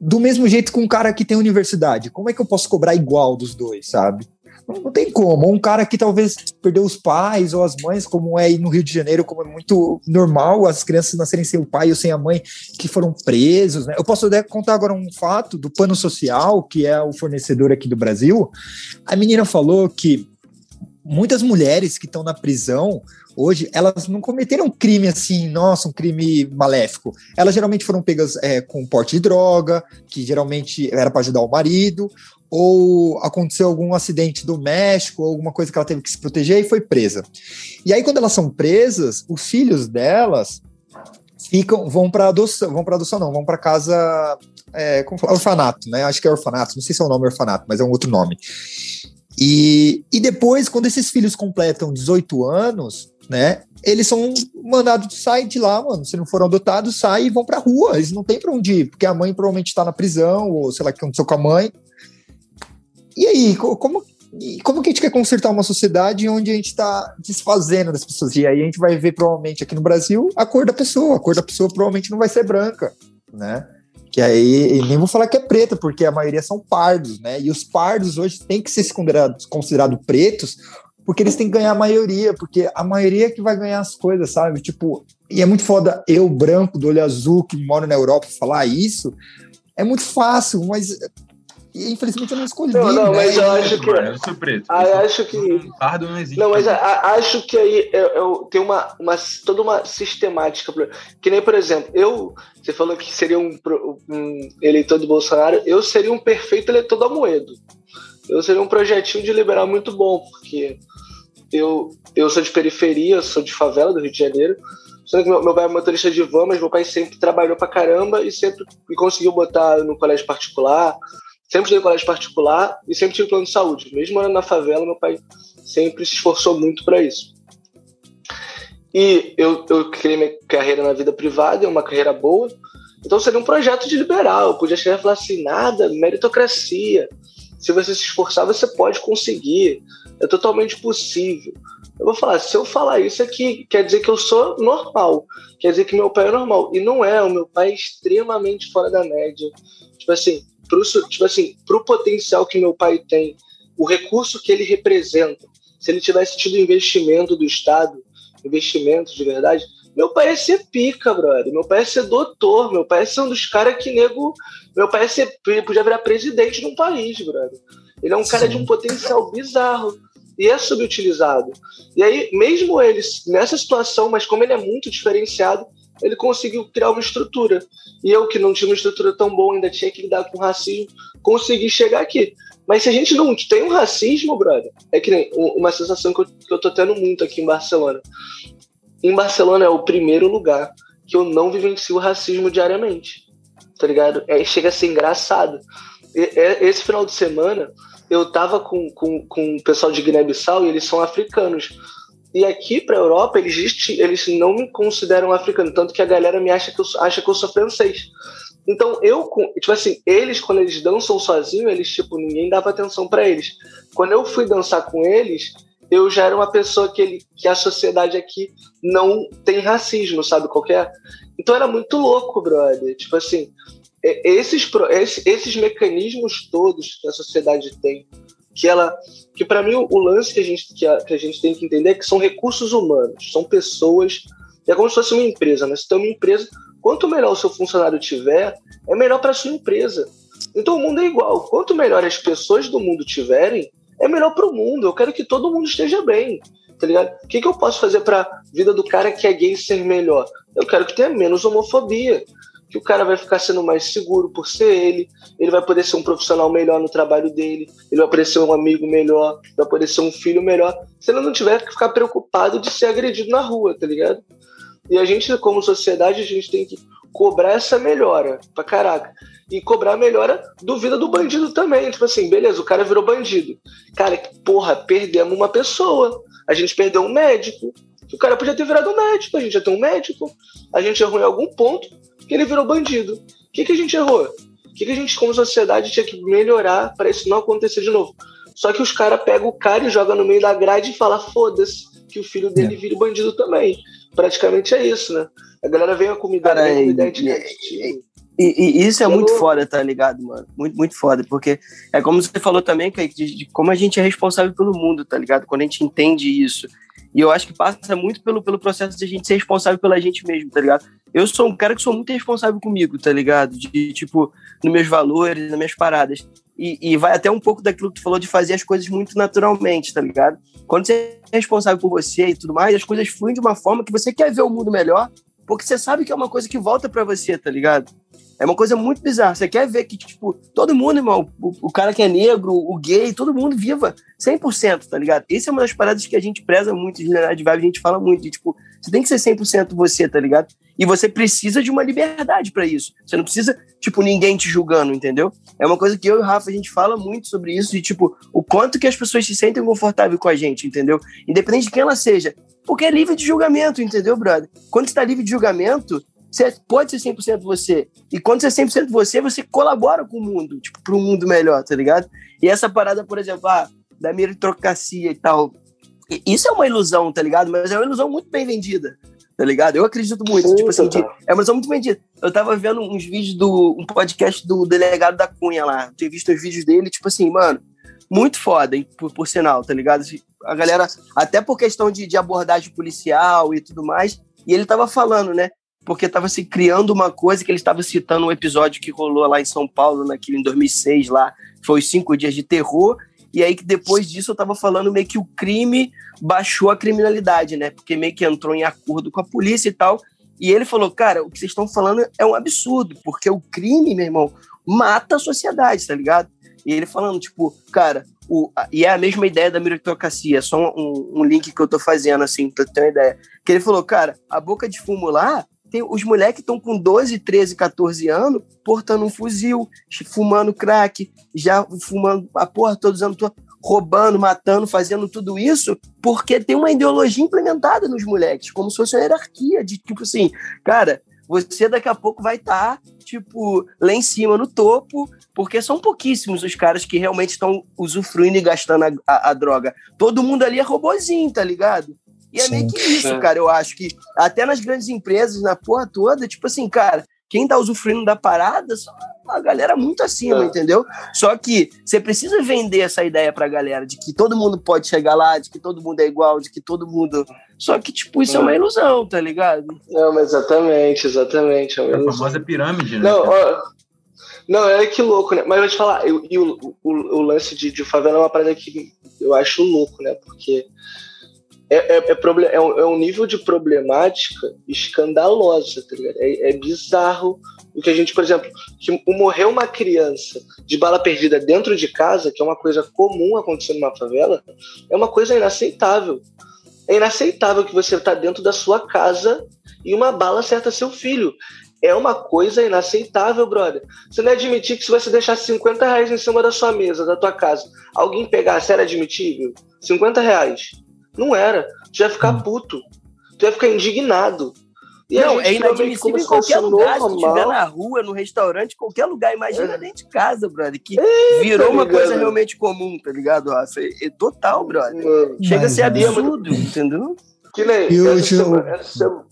do mesmo jeito com um cara que tem universidade? Como é que eu posso cobrar igual dos dois, sabe? Não tem como. Um cara que talvez perdeu os pais ou as mães, como é aí no Rio de Janeiro, como é muito normal as crianças nascerem sem o pai ou sem a mãe, que foram presos. Né? Eu posso até contar agora um fato do Pano Social, que é o fornecedor aqui do Brasil. A menina falou que muitas mulheres que estão na prisão hoje, elas não cometeram crime assim, nossa, um crime maléfico. Elas geralmente foram pegas é, com porte de droga, que geralmente era para ajudar o marido, ou aconteceu algum acidente do México, ou alguma coisa que ela teve que se proteger e foi presa. E aí, quando elas são presas, os filhos delas ficam, vão para adoção, vão para adoção não, vão para casa, é, como fala, orfanato, né? Acho que é orfanato, não sei se é o nome orfanato, mas é um outro nome. E, e depois, quando esses filhos completam 18 anos, né? Eles são mandados sair de lá, mano. Se não foram adotados, saem e vão pra rua. Eles não têm pra onde ir, porque a mãe provavelmente tá na prisão, ou sei lá o que aconteceu com a mãe. E aí, como, como que a gente quer consertar uma sociedade onde a gente está desfazendo das pessoas? E aí a gente vai ver, provavelmente, aqui no Brasil, a cor da pessoa. A cor da pessoa provavelmente não vai ser branca, né? Que aí, nem vou falar que é preta, porque a maioria são pardos, né? E os pardos hoje têm que ser considerados, considerados pretos, porque eles têm que ganhar a maioria, porque a maioria é que vai ganhar as coisas, sabe? Tipo, e é muito foda eu, branco, do olho azul, que moro na Europa, falar isso. É muito fácil, mas e infelizmente eu não escolhi. Não, não, né? mas eu acho que. Eu sou preto. Ah, eu acho que. Pardo não existe. Não, mas a, acho que aí eu, eu tem uma, uma, toda uma sistemática. Que nem, por exemplo, eu. Você falou que seria um, um eleitor do Bolsonaro, eu seria um perfeito eleitor do Amoedo. Eu seria um projetinho de liberal muito bom, porque eu, eu sou de periferia, sou de favela do Rio de Janeiro. Sendo que meu, meu pai é motorista de van, mas meu pai sempre trabalhou pra caramba e sempre me conseguiu botar no colégio particular sempre estudei em colégio particular e sempre tive plano de saúde. Mesmo morando na favela, meu pai sempre se esforçou muito para isso. E eu, eu criei minha carreira na vida privada, é uma carreira boa. Então seria um projeto de liberal. Eu podia chegar e falar assim: nada, meritocracia. Se você se esforçar, você pode conseguir. É totalmente possível. Eu vou falar, se eu falar isso aqui, quer dizer que eu sou normal. Quer dizer que meu pai é normal. E não é, o meu pai é extremamente fora da média. Tipo assim, pro, tipo assim, pro potencial que meu pai tem, o recurso que ele representa, se ele tivesse tido investimento do Estado, investimento de verdade, meu pai ia ser pica, brother. Meu pai ia ser doutor, meu pai ia ser um dos caras que nego. Meu pai ia ser, podia virar presidente de um país, brother. Ele é um Sim. cara de um potencial bizarro e é subutilizado. E aí, mesmo ele nessa situação, mas como ele é muito diferenciado, ele conseguiu criar uma estrutura. E eu, que não tinha uma estrutura tão boa, ainda tinha que lidar com racismo, consegui chegar aqui. Mas se a gente não tem um racismo, brother, é que nem uma sensação que eu, que eu tô tendo muito aqui em Barcelona. Em Barcelona é o primeiro lugar que eu não vivencio o racismo diariamente. Tá ligado? É, chega a ser engraçado. E, é, esse final de semana, eu tava com, com, com o pessoal de Guiné-Bissau e eles são africanos. E aqui para a Europa, eles, eles não me consideram africano, tanto que a galera me acha que eu, acha que eu sou francês. Então, eu, tipo assim, eles, quando eles dançam sozinhos, eles, tipo, ninguém dava atenção para eles. Quando eu fui dançar com eles, eu já era uma pessoa que, ele, que a sociedade aqui não tem racismo, sabe? Qualquer. Então era muito louco, brother. Tipo assim, esses, esses mecanismos todos que a sociedade tem que ela que para mim o, lance que a gente que a, que a, gente tem que entender é que são recursos humanos, são pessoas, é como se fosse uma empresa, né? Se tem uma empresa, quanto melhor o seu funcionário tiver, é melhor para sua empresa. Então o mundo é igual, quanto melhor as pessoas do mundo tiverem, é melhor para o mundo. Eu quero que todo mundo esteja bem, tá ligado? O que, que eu posso fazer para vida do cara que é gay ser melhor? Eu quero que tenha menos homofobia que o cara vai ficar sendo mais seguro por ser ele, ele vai poder ser um profissional melhor no trabalho dele, ele vai poder ser um amigo melhor, vai poder ser um filho melhor, se ele não tiver que ficar preocupado de ser agredido na rua, tá ligado? E a gente, como sociedade, a gente tem que cobrar essa melhora pra caraca. E cobrar a melhora do vida do bandido também. Tipo assim, beleza, o cara virou bandido. Cara, porra, perdemos uma pessoa. A gente perdeu um médico. O cara podia ter virado um médico, a gente já tem um médico. A gente errou em algum ponto, que ele virou bandido. O que, que a gente errou? O que, que a gente, como sociedade, tinha que melhorar para isso não acontecer de novo. Só que os caras pegam o cara e jogam no meio da grade e falam, foda-se, que o filho dele é. vire bandido também. Praticamente é isso, né? A galera vem com uma ideia, uma ideia de e, e, e, isso é muito foda, tá ligado, mano? Muito, muito foda, porque é como você falou também, Kaique, de, de como a gente é responsável pelo mundo, tá ligado? Quando a gente entende isso. E eu acho que passa muito pelo, pelo processo de a gente ser responsável pela gente mesmo, tá ligado? Eu sou um cara que sou muito responsável comigo, tá ligado? De, tipo, nos meus valores, nas minhas paradas. E, e, vai até um pouco daquilo que tu falou de fazer as coisas muito naturalmente, tá ligado? Quando você é responsável por você e tudo mais, as coisas fluem de uma forma que você quer ver o mundo melhor, porque você sabe que é uma coisa que volta para você, tá ligado? É uma coisa muito bizarra. Você quer ver que, tipo, todo mundo, irmão, o, o cara que é negro, o gay, todo mundo viva 100%, tá ligado? Essa é uma das paradas que a gente preza muito, de Generalidade Vibe, a gente fala muito, de, tipo, você tem que ser 100% você, tá ligado? E você precisa de uma liberdade para isso. Você não precisa, tipo, ninguém te julgando, entendeu? É uma coisa que eu e o Rafa, a gente fala muito sobre isso, de, tipo, o quanto que as pessoas se sentem confortáveis com a gente, entendeu? Independente de quem ela seja. Porque é livre de julgamento, entendeu, brother? Quando você tá livre de julgamento, você pode ser 100% você. E quando você é 100% você, você colabora com o mundo, tipo, para um mundo melhor, tá ligado? E essa parada, por exemplo, ah, da meritocracia e tal, isso é uma ilusão, tá ligado? Mas é uma ilusão muito bem vendida, tá ligado? Eu acredito muito, Sim, tipo assim, de, é uma ilusão muito vendida. Eu tava vendo uns vídeos do, um podcast do delegado da Cunha lá, tinha visto os vídeos dele, tipo assim, mano, muito foda, hein, por, por sinal, tá ligado? A galera, até por questão de, de abordagem policial e tudo mais, e ele tava falando, né? Porque estava se criando uma coisa que ele estava citando um episódio que rolou lá em São Paulo, naquele em 2006 lá, foi os cinco dias de terror, e aí que depois disso eu estava falando meio que o crime baixou a criminalidade, né? Porque meio que entrou em acordo com a polícia e tal. E ele falou, cara, o que vocês estão falando é um absurdo, porque o crime, meu irmão, mata a sociedade, tá ligado? E ele falando, tipo, cara, o, e é a mesma ideia da meritocracia, só um, um, link que eu tô fazendo, assim, pra ter uma ideia. Que ele falou, cara, a boca de fumo lá tem os moleques estão com 12, 13, 14 anos portando um fuzil, fumando crack, já fumando a porra todos os anos, roubando, matando, fazendo tudo isso, porque tem uma ideologia implementada nos moleques, como se fosse uma hierarquia de tipo assim, cara, você daqui a pouco vai estar, tá, tipo, lá em cima, no topo, porque são pouquíssimos os caras que realmente estão usufruindo e gastando a, a, a, droga. Todo mundo ali é robozinho, tá ligado? E é Sim. meio que isso, é. cara. Eu acho que até nas grandes empresas, na porra toda, tipo assim, cara, quem tá usufruindo da parada são uma galera muito acima, é. entendeu? Só que você precisa vender essa ideia pra galera de que todo mundo pode chegar lá, de que todo mundo é igual, de que todo mundo. Só que, tipo, isso é, é uma ilusão, tá ligado? Não, mas exatamente, exatamente. É, uma é a famosa pirâmide, né? Não, ó, não, é que louco, né? Mas eu vou te falar, eu, e o, o, o, lance de, de favela é uma parada que eu acho louco, né? Porque é, é, é, é, um, é um nível de problemática escandalosa, tá ligado? É, é bizarro o que a gente, por exemplo, que morrer uma criança de bala perdida dentro de casa, que é uma coisa comum acontecer numa favela, é uma coisa inaceitável. É inaceitável que você está dentro da sua casa e uma bala acerta seu filho. É uma coisa inaceitável, brother. Você não é admitir que se você deixar 50 reais em cima da sua mesa, da tua casa, alguém pegar, sério admitível? 50 reais. Não era. Tu ia ficar hum. puto. Tu ia ficar indignado. E não, é inadmissível em qualquer lugar, normal. se estiver na rua, no restaurante, qualquer lugar. Imagina é. dentro de casa, brother, que é, virou uma coisa realmente comum, tá ligado, Rafa? É, é total, brother. Mano, Chega a ser absurdo, entendeu? Que nem e essa semana, essa semana,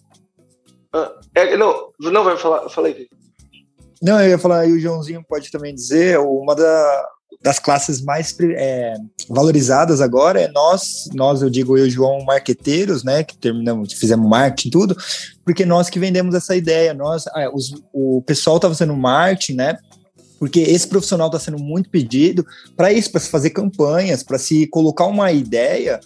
ah, é, não, não vai falar, falei. Não, eu ia falar, e o Joãozinho pode também dizer, uma da, das classes mais é, valorizadas agora é nós, nós eu digo eu João, marqueteiros, né, que terminamos, fizemos marketing tudo, porque nós que vendemos essa ideia, nós, ah, os, o pessoal está fazendo marketing, né, porque esse profissional está sendo muito pedido para isso, para se fazer campanhas, para se colocar uma ideia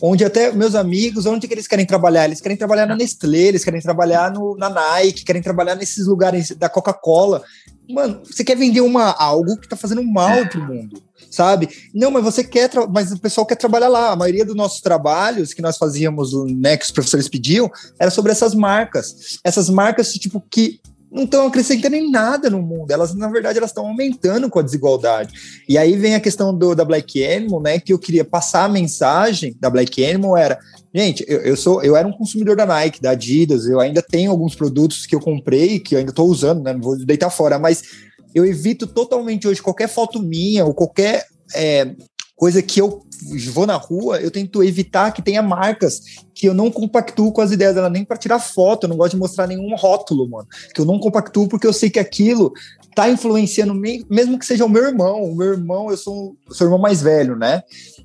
onde até meus amigos, onde que eles querem trabalhar? Eles querem trabalhar na Nestlé, eles querem trabalhar no, na Nike, querem trabalhar nesses lugares da Coca-Cola. Mano, você quer vender uma, algo que tá fazendo mal pro mundo, sabe? Não, mas você quer, mas o pessoal quer trabalhar lá. A maioria dos nossos trabalhos que nós fazíamos, né, que os professores pediam, era sobre essas marcas. Essas marcas, tipo, que não estão acrescentando em nada no mundo. Elas, na verdade, elas estão aumentando com a desigualdade. E aí vem a questão do, da Black Animal, né? Que eu queria passar a mensagem da Black Animal era, gente, eu, eu sou, eu era um consumidor da Nike, da Adidas, eu ainda tenho alguns produtos que eu comprei que eu ainda estou usando, né? Não vou deitar fora, mas Eu evito totalmente hoje qualquer foto minha ou qualquer é, coisa que eu vou na rua, eu tento evitar que tenha marcas que eu não compactuo com as ideias dela, nem para tirar foto, eu não gosto de mostrar nenhum rótulo, mano. Que eu não compactuo porque eu sei que aquilo tá influenciando, mesmo que seja o meu irmão. O meu irmão, eu sou, sou o irmão mais velho, né?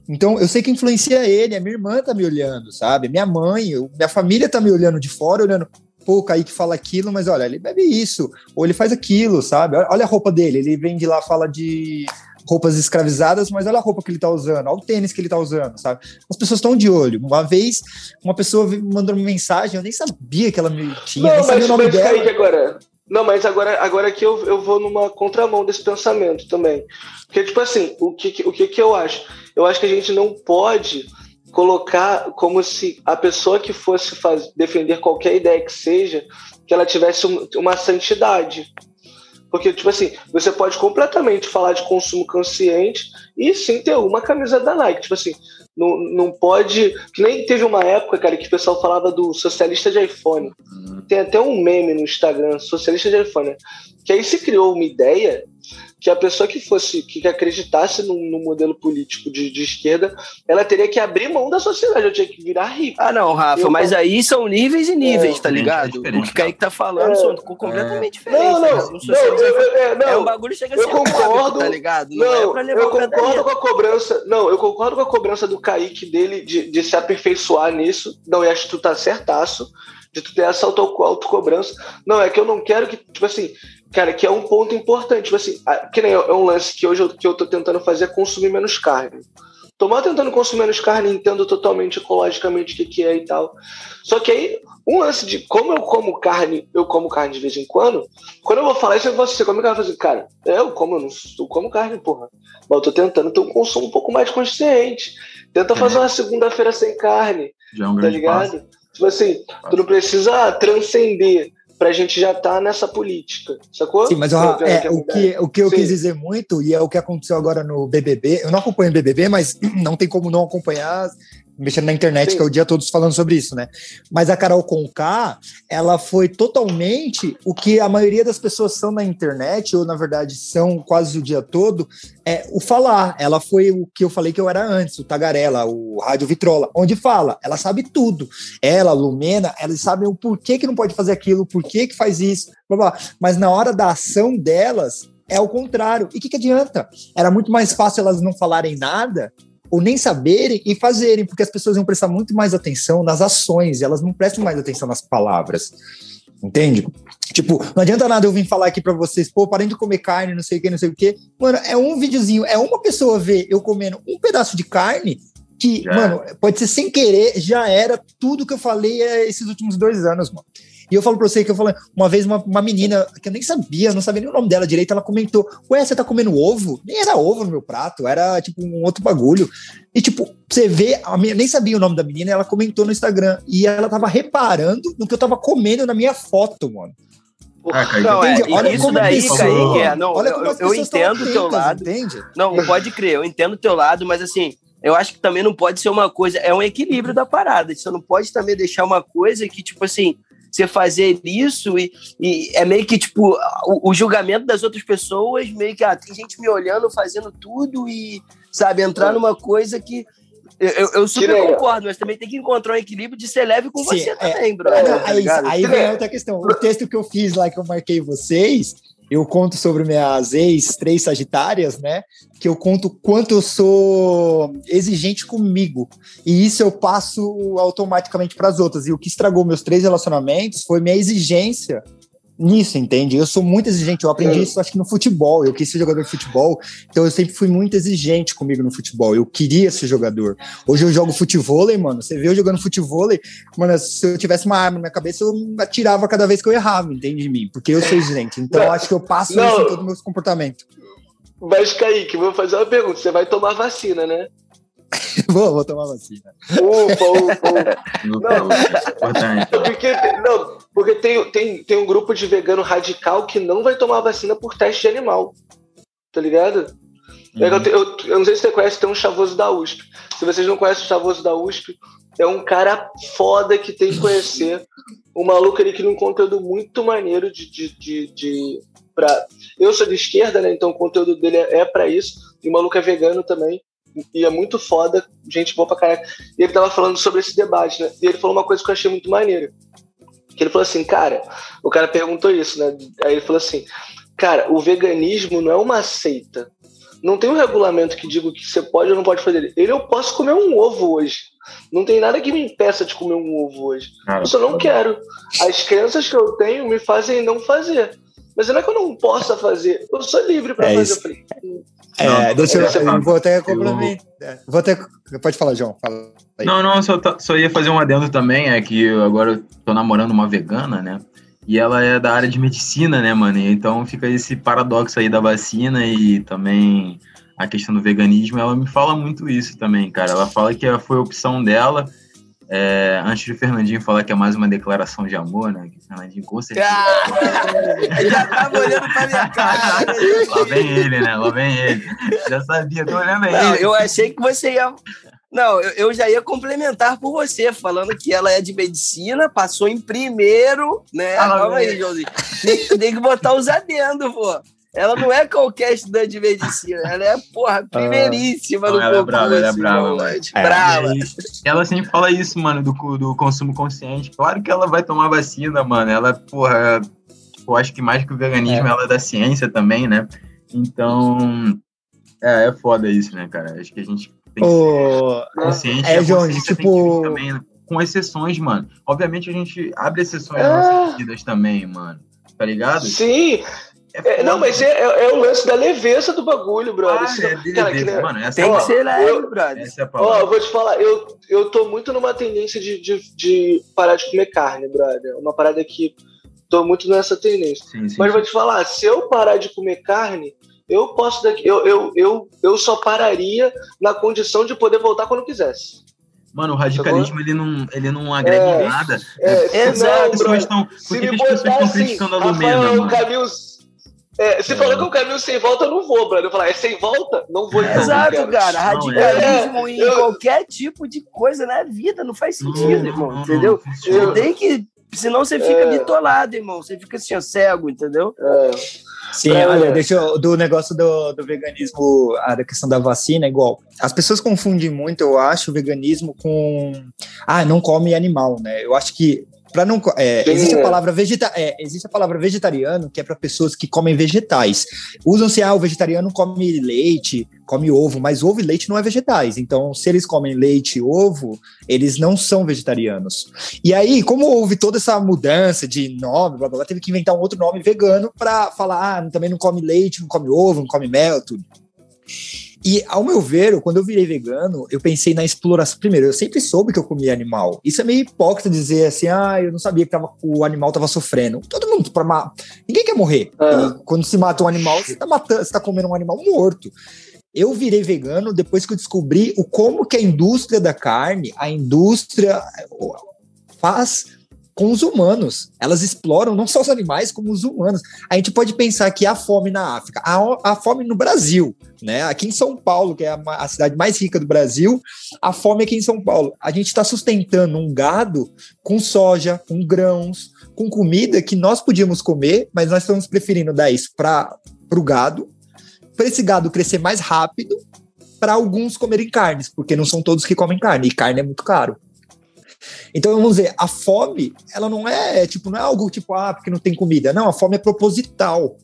Então eu sei que influencia ele, a minha irmã tá me olhando, sabe? Minha mãe, eu, minha família tá me olhando de fora, olhando, pô, o Kaique fala aquilo, mas olha, ele bebe isso, ou ele faz aquilo, sabe? Olha a roupa dele, ele vem de lá, fala de roupas escravizadas, mas olha a roupa que ele tá usando, olha o tênis que ele tá usando, sabe? As pessoas estão de olho. Uma vez, uma pessoa mandou uma mensagem, eu nem sabia que ela me tinha, não, nem sabia mas, o nome mas dela. Agora, não, mas agora, agora aqui eu, eu vou numa contramão desse pensamento também. Porque, tipo assim, o que, o que, que eu acho? Eu acho que a gente não pode colocar como se a pessoa que fosse defender qualquer ideia que seja, que ela tivesse um, uma santidade. Porque, tipo assim, você pode completamente falar de consumo consciente e sim ter uma camisa da Nike. Tipo assim, não, não pode. Que nem teve uma época, cara, que o pessoal falava do socialista de iPhone. Tem até um meme no Instagram, socialista de iPhone. Que aí se criou uma ideia que a pessoa que fosse, que acreditasse no, no modelo político de, de, esquerda, ela teria que abrir mão da sociedade, eu tinha que virar rico. Ah, não, Rafa, eu, mas aí são níveis e níveis, é, tá ligado? É o que o Kaique tá falando é, são completamente é. diferentes. Não, não, não, não, não, é um bagulho chega a ser eu concordo, tá ligado? Não, não é levar eu concordo com a cobrança, não, eu concordo com a cobrança do Kaique dele de, de se aperfeiçoar nisso, não, e acho que tu tá certaço, de tu ter essa autocobrança. Não, é que eu não quero que, tipo assim, Cara, que é um ponto importante. Tipo assim, que nem é um lance que hoje eu, que eu tô tentando fazer é consumir menos carne. Tô mal tentando consumir menos carne, entendo totalmente ecologicamente o que, que é e tal. Só que aí, um lance de como eu como carne, eu como carne de vez em quando, quando eu vou falar isso, eu vou você como é que vai fazer? Cara, eu como, eu não eu como carne, porra. Mas eu tô tentando ter um consumo um pouco mais consciente. Tenta fazer uma segunda-feira sem carne. Já é um tá ligado? Passo. Tipo assim, tu não precisa transcender para a gente já estar tá nessa política, sacou? Sim, mas o, é, o, que, o que eu Sim. quis dizer muito, e é o que aconteceu agora no BBB, eu não acompanho o BBB, mas não tem como não acompanhar mexendo na internet, Sim. que é o dia todo falando sobre isso, né? Mas a Carol Conká, ela foi totalmente o que a maioria das pessoas são na internet, ou na verdade são quase o dia todo, é o falar. Ela foi o que eu falei que eu era antes, o Tagarela, o Rádio Vitrola, onde fala, ela sabe tudo. Ela, Lumena, elas sabem o porquê que não pode fazer aquilo, o porquê que faz isso, blá, blá. mas na hora da ação delas, é o contrário. E o que, que adianta? Era muito mais fácil elas não falarem nada ou nem saberem e fazerem, porque as pessoas vão prestar muito mais atenção nas ações, e elas não prestam mais atenção nas palavras. Entende? Tipo, não adianta nada eu vir falar aqui para vocês, pô, parem de comer carne, não sei o que, não sei o que. Mano, é um videozinho, é uma pessoa ver eu comendo um pedaço de carne que, já. mano, pode ser sem querer, já era tudo que eu falei esses últimos dois anos, mano. E eu falo pra você que eu falei, uma vez uma, uma menina que eu nem sabia, não sabia nem o nome dela direito, ela comentou: Ué, você tá comendo ovo? Nem era ovo no meu prato, era tipo um outro bagulho. E tipo, você vê, a minha, nem sabia o nome da menina, ela comentou no Instagram. E ela tava reparando no que eu tava comendo na minha foto, mano. Ah, não, é, olha isso daí, pessoa, Kaique, é, não, olha como eu, eu entendo o teu lado. Entende? Não, pode crer, eu entendo o teu lado, mas assim, eu acho que também não pode ser uma coisa, é um equilíbrio da parada. Você não pode também deixar uma coisa que, tipo assim, você fazer isso e, e é meio que, tipo, o, o, julgamento das outras pessoas, meio que, ah, tem gente me olhando, fazendo tudo e, sabe, entrar é. numa coisa que. Eu, eu super concordo, mas também tem que encontrar um equilíbrio de ser leve com Sim, você é, também, brother. É, tá aí, aí vem outra questão. O texto que eu fiz lá, que eu marquei vocês, eu conto sobre minhas ex, três sagitárias, né? Que eu conto quanto eu sou exigente comigo. E isso eu passo automaticamente para as outras. E o que estragou meus três relacionamentos foi minha exigência nisso, entende? Eu sou muito exigente, eu aprendi isso acho que no futebol, eu quis ser jogador de futebol, então eu sempre fui muito exigente comigo no futebol, eu queria ser jogador. Hoje eu jogo futebol, mano, você vê eu jogando futebol, mano, se eu tivesse uma arma na minha cabeça, eu atirava cada vez que eu errava, entende de mim? Porque eu sou exigente, então acho que eu passo Não. isso em todo o meu comportamento. Mas, Kaique, vou fazer uma pergunta, você vai tomar vacina, né? vou, vou tomar vacina. Ufa, ufa, ufa. Não, porque, não, porque tem, tem, tem um grupo de vegano radical que não vai tomar vacina por teste de animal. Tá ligado? Uhum. Eu, eu, eu, não sei se você conhece, tem um chavoso da USP. Se vocês não conhecem o chavoso da USP, é um cara foda que tem que conhecer. Um maluco ali que num conteúdo muito maneiro de, de, de, de pra. Eu sou de esquerda, né? Então o conteúdo dele é para isso. E o maluco é vegano também. E é muito foda, gente boa pra caralho. E ele tava falando sobre esse debate, né? E ele falou uma coisa que eu achei muito maneira. Que ele falou assim, cara, o cara perguntou isso, né? Aí ele falou assim, cara, o veganismo não é uma seita. Não tem um regulamento que diga o que você pode ou não pode fazer. Ele, eu posso comer um ovo hoje. Não tem nada que me impeça de comer um ovo hoje. eu só não quero. As crenças que eu tenho me fazem não fazer. Mas não é que eu não possa fazer. Eu sou livre para é fazer. Eu falei, é, não, deixa eu, eu, vou até complementar. Vou até, pode falar, João. Fala não, não, só, só ia fazer um adendo também, é que eu agora tô namorando uma vegana, né? E ela é da área de medicina, né, mano? Então fica esse paradoxo aí da vacina e também a questão do veganismo. Ela me fala muito isso também, cara. Ela fala que foi a opção dela. É, antes de Fernandinho falar que é mais uma declaração de amor, né? Que Fernandinho com certeza. Ah, já tava olhando pra minha cara. Lá vem ele, né? Lá vem ele. Já sabia, tô olhando aí. eu achei que você ia não, eu, eu, já ia complementar por você, falando que ela é de medicina, passou em primeiro, né? Ah, Calma aí, Joãozinho. Tem, tem, que botar os adendos, pô. Ela não é qualquer estudante de medicina, ela é, porra, ah. primeiríssima no Ela é brava, ela é brava, mano. É, brava. Ela sempre fala isso, mano, do, do consumo consciente. Claro que ela vai tomar vacina, mano. Ela, porra, eu acho que mais que o veganismo, é. ela é da ciência também, né? Então, é, é foda isso, né, cara? Acho que a gente tem oh, que ser consciente. É, João, tipo... Também, com exceções, mano. Obviamente a gente abre exceções é... nas nossas vidas também, mano. Tá ligado? Sim. É, é não, mas é, é, é, o lance da leveza do bagulho, brother. Ah, é, cara, que, né? mano, essa tem é que ser leve, eu, brother. Essa é ó, vou te falar, eu, eu tô muito numa tendência de, de, de, parar de comer carne, brother. Uma parada que tô muito nessa tendência. Sim, sim, mas sim. vou te falar, se eu parar de comer carne, eu posso eu, eu, eu, eu só pararia na condição de poder voltar quando quisesse. Mano, o radicalismo ele não, ele não agrega é, em nada. É, é, exato, por que as pessoas estão criticando a Lumena, mano? Caminho, é, se é. falou que o caminho sem volta, eu não vou, brother. Eu falar, é sem volta? Não vou. É, exato, cara. Radicalismo em eu... qualquer tipo de coisa na vida não faz sentido, não, irmão. Não, entendeu? Não, tem que. Senão você fica é. bitolado, irmão. Você fica assim, ó, cego, entendeu? É. Sim, é, olha, deixa eu, do negócio do, do veganismo, a da questão da vacina, igual. As pessoas confundem muito, eu acho, o veganismo com. Ah, não come animal, né? Eu acho que para não é, existe a palavra vegeta, é, existe a palavra vegetariano que é para pessoas que comem vegetais. Usam-se ah, o vegetariano come leite, come ovo, mas ovo e leite não é vegetais. Então, se eles comem leite e ovo, eles não são vegetarianos. E aí, como houve toda essa mudança de nome, blá, blá, blá teve que inventar um outro nome vegano para falar, ah, também não come leite, não come ovo, não come mel, tudo. E, ao meu ver, quando eu virei vegano, eu pensei na exploração. Primeiro, eu sempre soube que eu comia animal. Isso é meio hipócrita dizer assim, ah, eu não sabia que tava, o animal estava sofrendo. Todo mundo, pra, ninguém quer morrer. É. Quando se mata um animal, você está matando, você tá comendo um animal morto. Eu virei vegano depois que eu descobri o como que a indústria da carne, a indústria faz com os humanos. Elas exploram não só os animais, como os humanos. A gente pode pensar que a fome na África, a, a fome no Brasil, né? Aqui em São Paulo, que é a, a, cidade mais rica do Brasil, a fome aqui em São Paulo. A gente está sustentando um gado com soja, com grãos, com comida que nós podíamos comer, mas nós estamos preferindo dar isso para o gado, para esse gado crescer mais rápido, para alguns comerem carnes, porque não são todos que comem carne, e carne é muito caro. Então, vamos dizer, a fome, ela não é, tipo, não é algo tipo, ah, porque não tem comida. Não, a fome é proposital.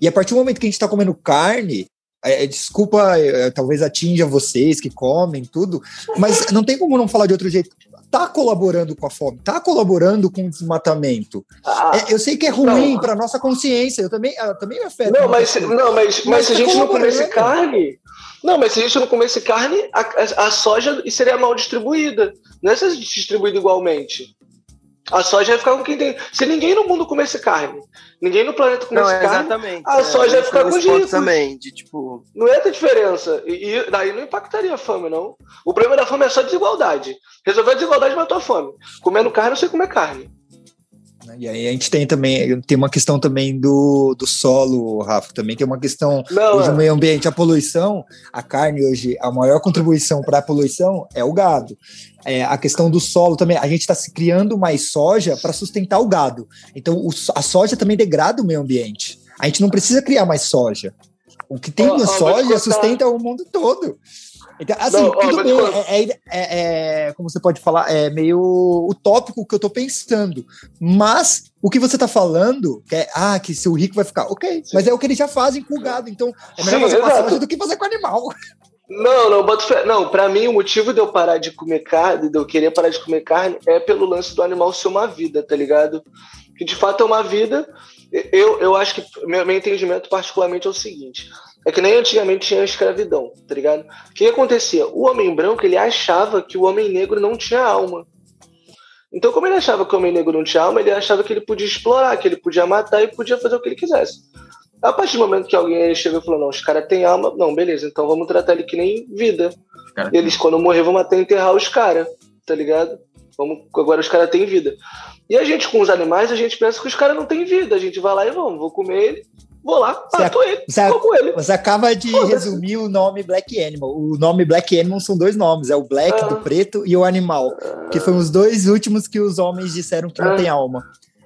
E a partir do momento que a gente está comendo carne, é, é desculpa, é, talvez atinja vocês que comem tudo, mas não tem como não falar de outro jeito. Tá colaborando com a fome, tá colaborando com o desmatamento. Ah, é, eu sei que é ruim para nossa consciência, eu também, eu também me afeta. Não, mas, não, mas, mas, mas se a gente não comesse carne, não, mas se a gente não comesse carne, a, a, soja seria mal distribuída. Não é ser distribuída igualmente. A soja ia ficar com quem tem. Se ninguém no mundo comesse carne, ninguém no planeta comesse não, carne, exatamente. a é, soja ia ficar com os também, de tipo. Não ia ter diferença. E, e, daí não impactaria a fome, não. O problema da fome é só desigualdade. Resolver a desigualdade matou a fome. Comendo carne, você comer carne. Né? E aí a gente tem também, tem uma questão também do, do solo, Rafa, também tem uma questão Não, hoje é. meio ambiente, a poluição, a carne hoje, a maior contribuição para a poluição é o gado. É, a questão do solo também, a gente está se criando mais soja para sustentar o gado. Então o, a soja também degrada o meio ambiente. A gente não precisa criar mais soja. O que tem Ó, na te soja sustenta o mundo todo. Então, assim, Não, ó, bem, é, é- é- é- como você pode falar, é meio utópico o que eu tô pensando. Mas o que você tá falando, que é, ah, que se o rico vai ficar, ok, mas é o que eles já fazem com o gado, então é melhor Sim, fazer exato. do que fazer com o animal. Não, não, boto fé. Não, pra mim o motivo de eu parar de comer carne, de eu querer parar de comer carne, é pelo lance do animal ser uma vida, tá ligado? Que de fato é uma vida. Eu, eu acho que meu, meu entendimento particularmente é o seguinte: é que nem antigamente tinha escravidão, tá ligado? O que acontecia? O homem branco ele achava que o homem negro não tinha alma. Então, como ele achava que o homem negro não tinha alma, ele achava que ele podia explorar, que ele podia matar e podia fazer o que ele quisesse. A partir do momento que alguém chegou e falou: não, os caras têm alma, não, beleza, então vamos tratar ele que nem vida. Cara, Eles, quando morrer, vão até enterrar os caras, tá ligado? Vamos, agora os caras têm vida. E a gente, com os animais, a gente pensa que os caras não têm vida. A gente vai lá e vamos, vou comer ele, vou lá, Você- mato ele, você- como ele. Você acaba de Foda-se. resumir o nome Black Animal. O nome Black Animal são dois nomes: é o Black Ah. do preto e o animal, que foram os dois últimos que os homens disseram que não Ah. tem alma.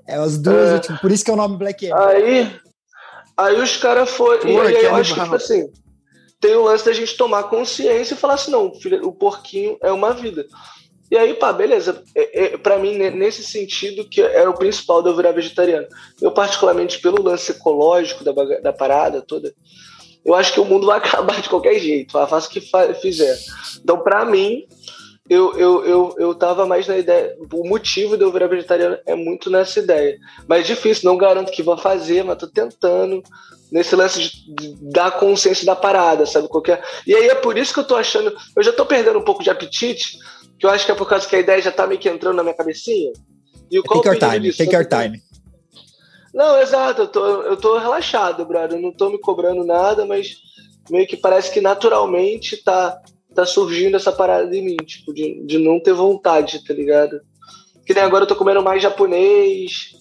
É os dois Ah. últimos, por isso que é o nome Black Animal. Aí, aí os caras foram. E aí eu acho que, tipo assim, tem o lance da gente tomar consciência e falar assim: não, filho, o porquinho é uma vida. E aí, pá, beleza. É, é, pra mim, ne- nesse sentido, que era o principal de eu virar vegetariano. Eu, particularmente, pelo lance ecológico da, da parada toda, eu acho que o mundo vai acabar de qualquer jeito, faça o que fizer. Então, pra mim, eu, eu, eu, eu tava mais na ideia. O motivo de eu virar vegetariano é muito nessa ideia. Mas difícil, não garanto que vou fazer, mas tô tentando. Nesse lance de, de dar consciência da parada, sabe? Qualquer... E aí é por isso que eu tô achando. Eu já tô perdendo um pouco de apetite, que eu acho que é por causa que a ideia já tá meio que entrando na minha cabecinha. E o qual Take your time, take your time. Não, exato, eu tô, eu tô relaxado, brother. Eu não tô me cobrando nada, mas meio que parece que naturalmente tá, tá surgindo essa parada em mim, tipo, de, de não ter vontade, tá ligado? Que nem agora eu tô comendo mais japonês,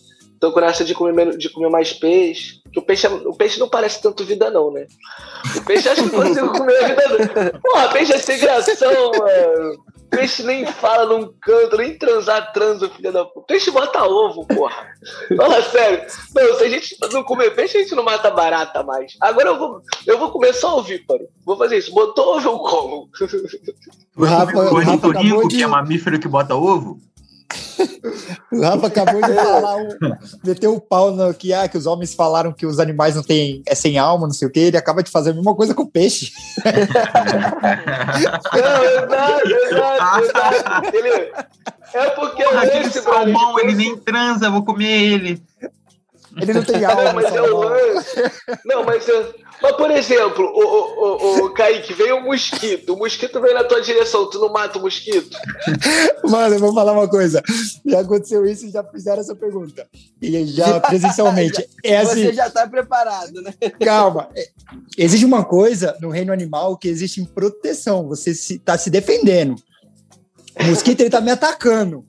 tô com essa de comer, de comer mais peixe. Que o peixe, é- o peixe não parece tanto vida, não, né? O peixe acho que eu consigo comer a vida. Não. Porra, peixe é sem gração, mano. Peixe nem fala num canto, nem transar transa, filha da puta. Peixe bota ovo, porra. Fala sério. Não, se a gente não comer peixe, a gente não mata barata mais. Agora eu vou, eu vou comer só ovíparo. Vou fazer isso. Botou ovo, eu como. O Rafa- o o Rafa acabou ornitorrinco, de- que é mamífero que bota ovo? O Rafa acabou de falar, um, meteu o pau no que, ah, que os homens falaram que os animais não têm, é sem alma, não sei o quê. Ele acaba de fazer a mesma coisa com o peixe. Não, exato, exato, exato. Ele, é porque Porra, é esse, brother. salmão, ele nem transa, vou comer ele. Ele não tem Não, alma, mas é o lance. Não, mas, eu- mas por exemplo, o, o, o, o Kaique, veio um mosquito. O mosquito veio na tua direção, tu não mata o mosquito? Mano, eu vou falar uma coisa. Já aconteceu isso e já fizeram essa pergunta. E já Já- presencialmente. É assim, Você já tá preparado, né? calma. É, Existe uma coisa no reino animal que existe em proteção. Você se, tá se defendendo. O mosquito, ele tá me atacando.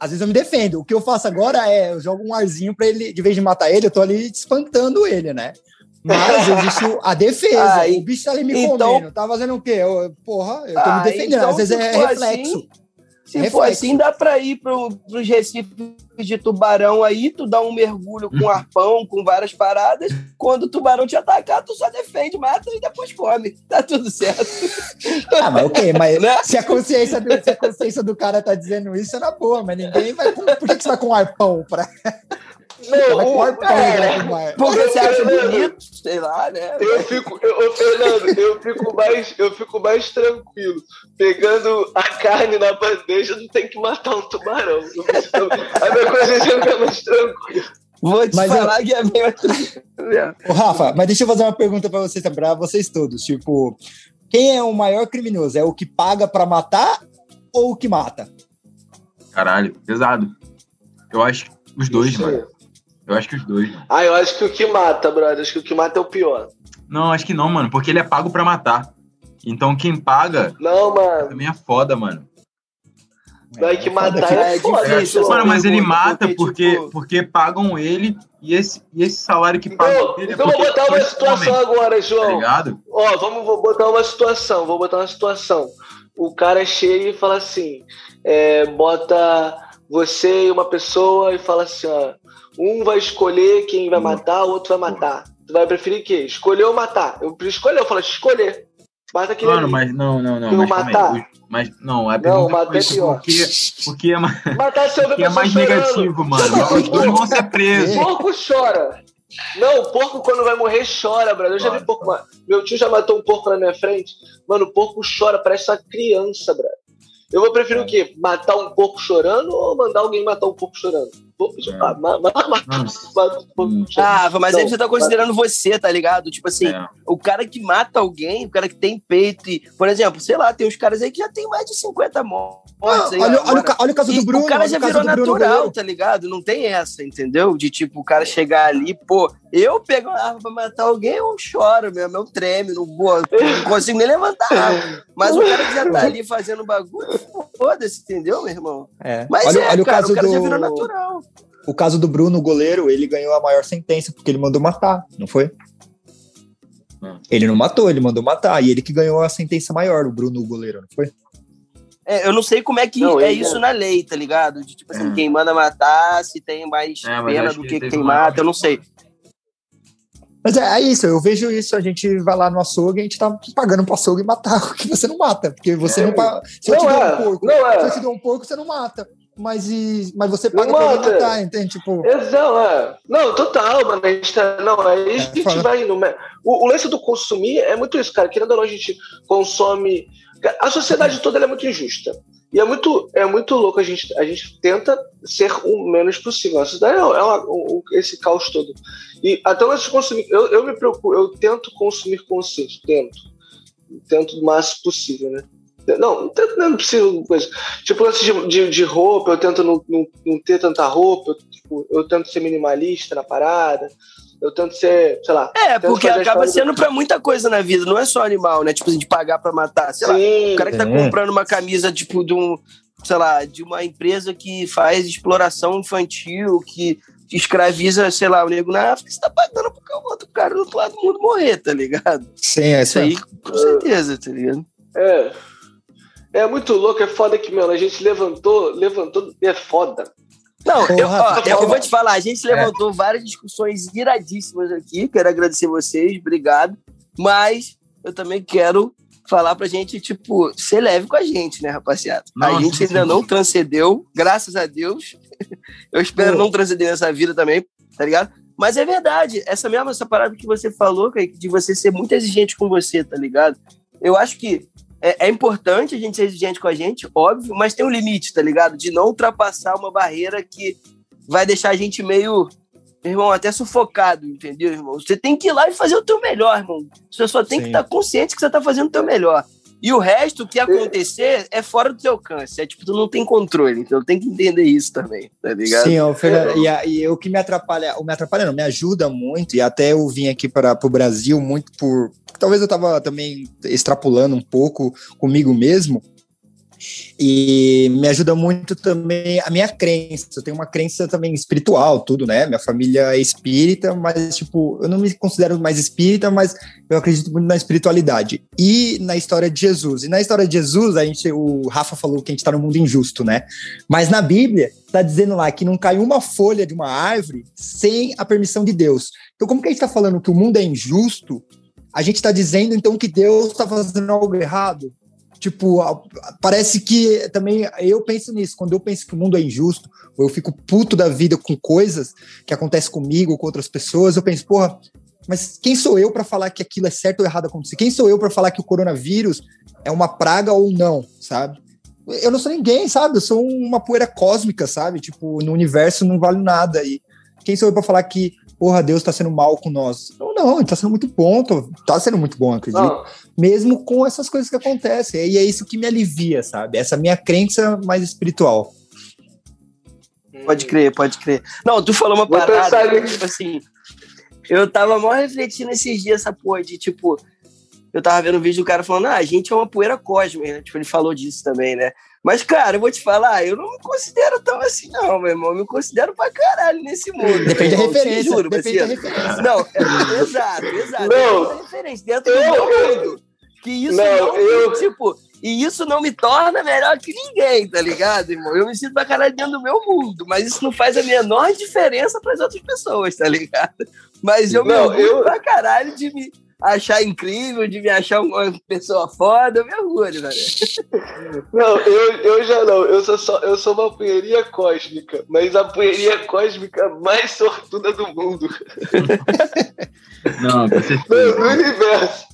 Às vezes eu me defendo. O que eu faço agora é, eu jogo um arzinho pra ele, de vez de matar ele, eu tô ali espantando ele, né? Mas existe a defesa. Ah, o bicho tá ali me então- comendo. Tá fazendo o quê? Eu, porra, eu tô Ah, me defendendo. então, Às vezes é reflexo. assim, Se Reflexo. for assim, dá pra ir pro, pros recifes de tubarão aí, tu dá um mergulho com arpão, com várias paradas. Quando o tubarão te atacar, tu só defende, mata e depois come. Tá tudo certo. Ah, mas ok, mas Né? se, a consciência do, se a consciência do cara tá dizendo isso, é na boa, mas ninguém vai com. Por que, que você vai com um arpão? Pra... Não, o, arpão né. Porque você acha bonito, sei lá, né? Eu fico, eu, ô, Fernando, eu fico mais, eu fico mais tranquilo. Pegando a carne na bandeja, não tem que matar um tubarão. Eu preciso- A mais tranquila. Vou te Mas eu- falar que é meio tranquilo. Ô, Rafa, mas deixa eu fazer uma pergunta pra vocês, pra vocês todos. Tipo, quem é o maior criminoso? É o que paga pra matar ou o que mata? Caralho, pesado. Eu acho que os dois, Isso mano. Eu acho que os dois. mano. Ah, eu acho que o que mata, brother. Acho que o que mata é o pior. Não, acho que não, mano, porque ele é pago pra matar. Então quem paga Não, mano. também é foda, mano. Vai que matar foda, é, é foda. difícil, pô. Mano, mas ele mata porque, porque, tipo- porque pagam ele e esse, e esse salário que pagam Então, ele é então eu vou botar uma situação agora, Tá João. ligado? Ó, vamos vou botar uma situação, vou botar uma situação. O cara chega e fala assim, é, bota você e uma pessoa e fala assim, ó, um vai escolher quem vai matar, o outro vai matar. Tu vai preferir o quê? Escolher ou matar? Eu escolher, eu falo, escolher. Mata aquele Mano, ali. mas não, não, não. Mas, matar? aí, mas não, a Não, matar é pior. porque, porque é mais, Matar se eu ver porque é mais chorando. negativo, mano. Mas Os dois vão ser presos. Porco chora. Não, o porco quando vai morrer chora, brother. Eu já vi porco. Meu tio já matou um porco na minha frente. Mano, o porco chora, parece uma criança, brother. Eu vou preferir o quê? Matar um porco chorando ou mandar alguém matar um porco chorando? Porco, É. ah, mas aí Não, você tá considerando você, tá ligado? Tipo assim, é. o cara que mata alguém, o cara que tem peito e, por exemplo, sei lá, tem uns caras aí que já tem mais de 50 mortes. aí olha, olha, o, olha o caso E do Bruno. o cara já virou natural, tá ligado? Não tem essa, entendeu? De tipo, o cara chegar ali, pô, eu pego uma arma pra matar alguém, eu choro mesmo, eu treme, não, não consigo nem levantar a arma. Mas o cara que já tá ali fazendo bagulho, foda-se, entendeu, meu irmão? É. Mas olha, é, olha o cara, caso o cara do, já virou natural. o caso do Bruno, goleiro, ele ganhou a maior sentença porque ele mandou matar, não foi? Hum. Ele não matou, ele mandou matar. E ele que ganhou a sentença maior, o Bruno, o goleiro, não foi? É, eu não sei como é que Não, é isso na lei, tá ligado? De, tipo assim, É. quem manda matar, se tem mais É, pena do que quem mata, eu não sei. Mas é, é isso, eu vejo isso, a gente vai lá no açougue, a gente tá pagando pro açougue matar o que você não mata, porque você não paga. Se eu Não te der é, um porco, não é. se eu te der um porco, você não mata. Mas, e, mas você Não paga pra alguém mata. matar, entende? Tipo, Não, é. Não, total, mano. A gente tá, não, aí a gente fala. vai indo. O, o lance do consumir é muito isso, cara. Querendo ou não, a gente consome. A sociedade toda ela é muito injusta. E é muito, é muito louco. A gente, a gente tenta ser o menos possível. A sociedade é, uma- um- esse caos todo. E até de consumir. Eu, eu me preocupo, eu tento consumir consciente. Tento. Tento o máximo possível, né? Não, não tento não possível coisa. Tipo, lance de, de, de roupa, eu tento não, não, não ter tanta roupa, eu, tipo, eu tento ser minimalista na parada, eu tento ser, sei lá. É, porque acaba sendo pra muita coisa na vida, não é só animal, né? Tipo, assim, de pagar pra matar. Sei lá, Sim, o cara que tá É. comprando uma camisa, tipo, de um, sei lá, de uma empresa que faz exploração infantil, que escraviza, sei lá, o nego na África, você tá pagando porque o outro cara do outro lado do mundo morrer, tá ligado? sim, é Isso aí, com certeza, tá ligado? é. É muito louco, é foda que, mano, a gente levantou, levantou, é foda. Não, eu, ó, eu vou te falar, a gente levantou várias discussões iradíssimas aqui, quero agradecer vocês, obrigado, mas eu também quero falar pra gente, tipo, ser leve com a gente, né, rapaziada? a Nossa, gente ainda sim. não transcendeu, graças a Deus, eu espero Pô. não transcender nessa vida também, tá ligado? Mas é verdade, essa mesma essa parada que você falou, Kaique, de você ser muito exigente com você, tá ligado? Eu acho que é, é importante a gente ser exigente com a gente, óbvio, mas tem um limite, tá ligado? De não ultrapassar uma barreira que vai deixar a gente meio, irmão, até sufocado, entendeu, irmão? Você tem que ir lá e fazer o teu melhor, irmão. Você só tem que Sim. estar consciente que você tá fazendo o teu melhor. E o resto, o que acontecer, é fora do teu alcance. É tipo, tu não tem controle, então tem que entender isso também, tá ligado? Sim, ó, Fernando, e, a- e o que me atrapalha, o me atrapalha não, me ajuda muito, e até eu vim aqui para o Brasil muito por. Talvez eu tava também extrapolando um pouco comigo mesmo. E me ajuda muito também a minha crença. Eu tenho uma crença também espiritual, tudo, né? Minha família é espírita, mas, tipo, eu não me considero mais espírita, mas eu acredito muito na espiritualidade. E na história de Jesus. E na história de Jesus, a gente, o Rafa falou que a gente tá num mundo injusto, né? Mas na Bíblia, tá dizendo lá que não cai uma folha de uma árvore sem a permissão de Deus. Então, como que a gente tá falando que o mundo é injusto? A gente tá dizendo, então, que Deus tá fazendo algo errado? Tipo, parece que também eu penso nisso. Quando eu penso que o mundo é injusto, ou eu fico puto da vida com coisas que acontecem comigo com outras pessoas, eu penso, porra, mas quem sou eu para falar que aquilo é certo ou errado acontecer? Quem sou eu para falar que o coronavírus é uma praga ou não, sabe? Eu não sou ninguém, sabe? Eu sou uma poeira cósmica, sabe? Tipo, no universo não vale nada. E quem sou eu para falar que, porra, Deus tá sendo mal com nós? Não, não, ele tá sendo muito bom, tô- tá sendo muito bom, acredito Não, mesmo com essas coisas que acontecem. E é isso que me alivia, sabe? Essa minha crença mais espiritual. Pode crer, pode crer. Não, tu falou uma Vou parada, tipo assim, eu tava mó refletindo esses dias essa porra de, tipo, eu tava vendo um vídeo do cara falando, ah, a gente é uma poeira cósmica, né? Tipo, ele falou disso também, né? Mas, cara, eu vou te falar, eu não me considero tão assim, não, meu irmão. Eu me considero pra caralho nesse mundo. Depende da irmão, te referência. Juro, depende da parceiro. referência. Não, é, exato, exato. Não. Depende da referência. Dentro do Eu- meu mundo. Que isso Não, não, eu- tipo, E isso não me torna melhor que ninguém, tá ligado, irmão? Eu me sinto pra caralho dentro do meu mundo, mas isso não faz a menor diferença pras outras pessoas, tá ligado? Mas eu Não, me orgulho eu- pra caralho de me achar incrível, de me achar uma pessoa foda, eu me orgulho, velho. Não, eu, eu já não. Eu sou, só, eu sou uma punheirinha cósmica, mas a punheirinha cósmica mais sortuda do mundo. Não, com Do, universo.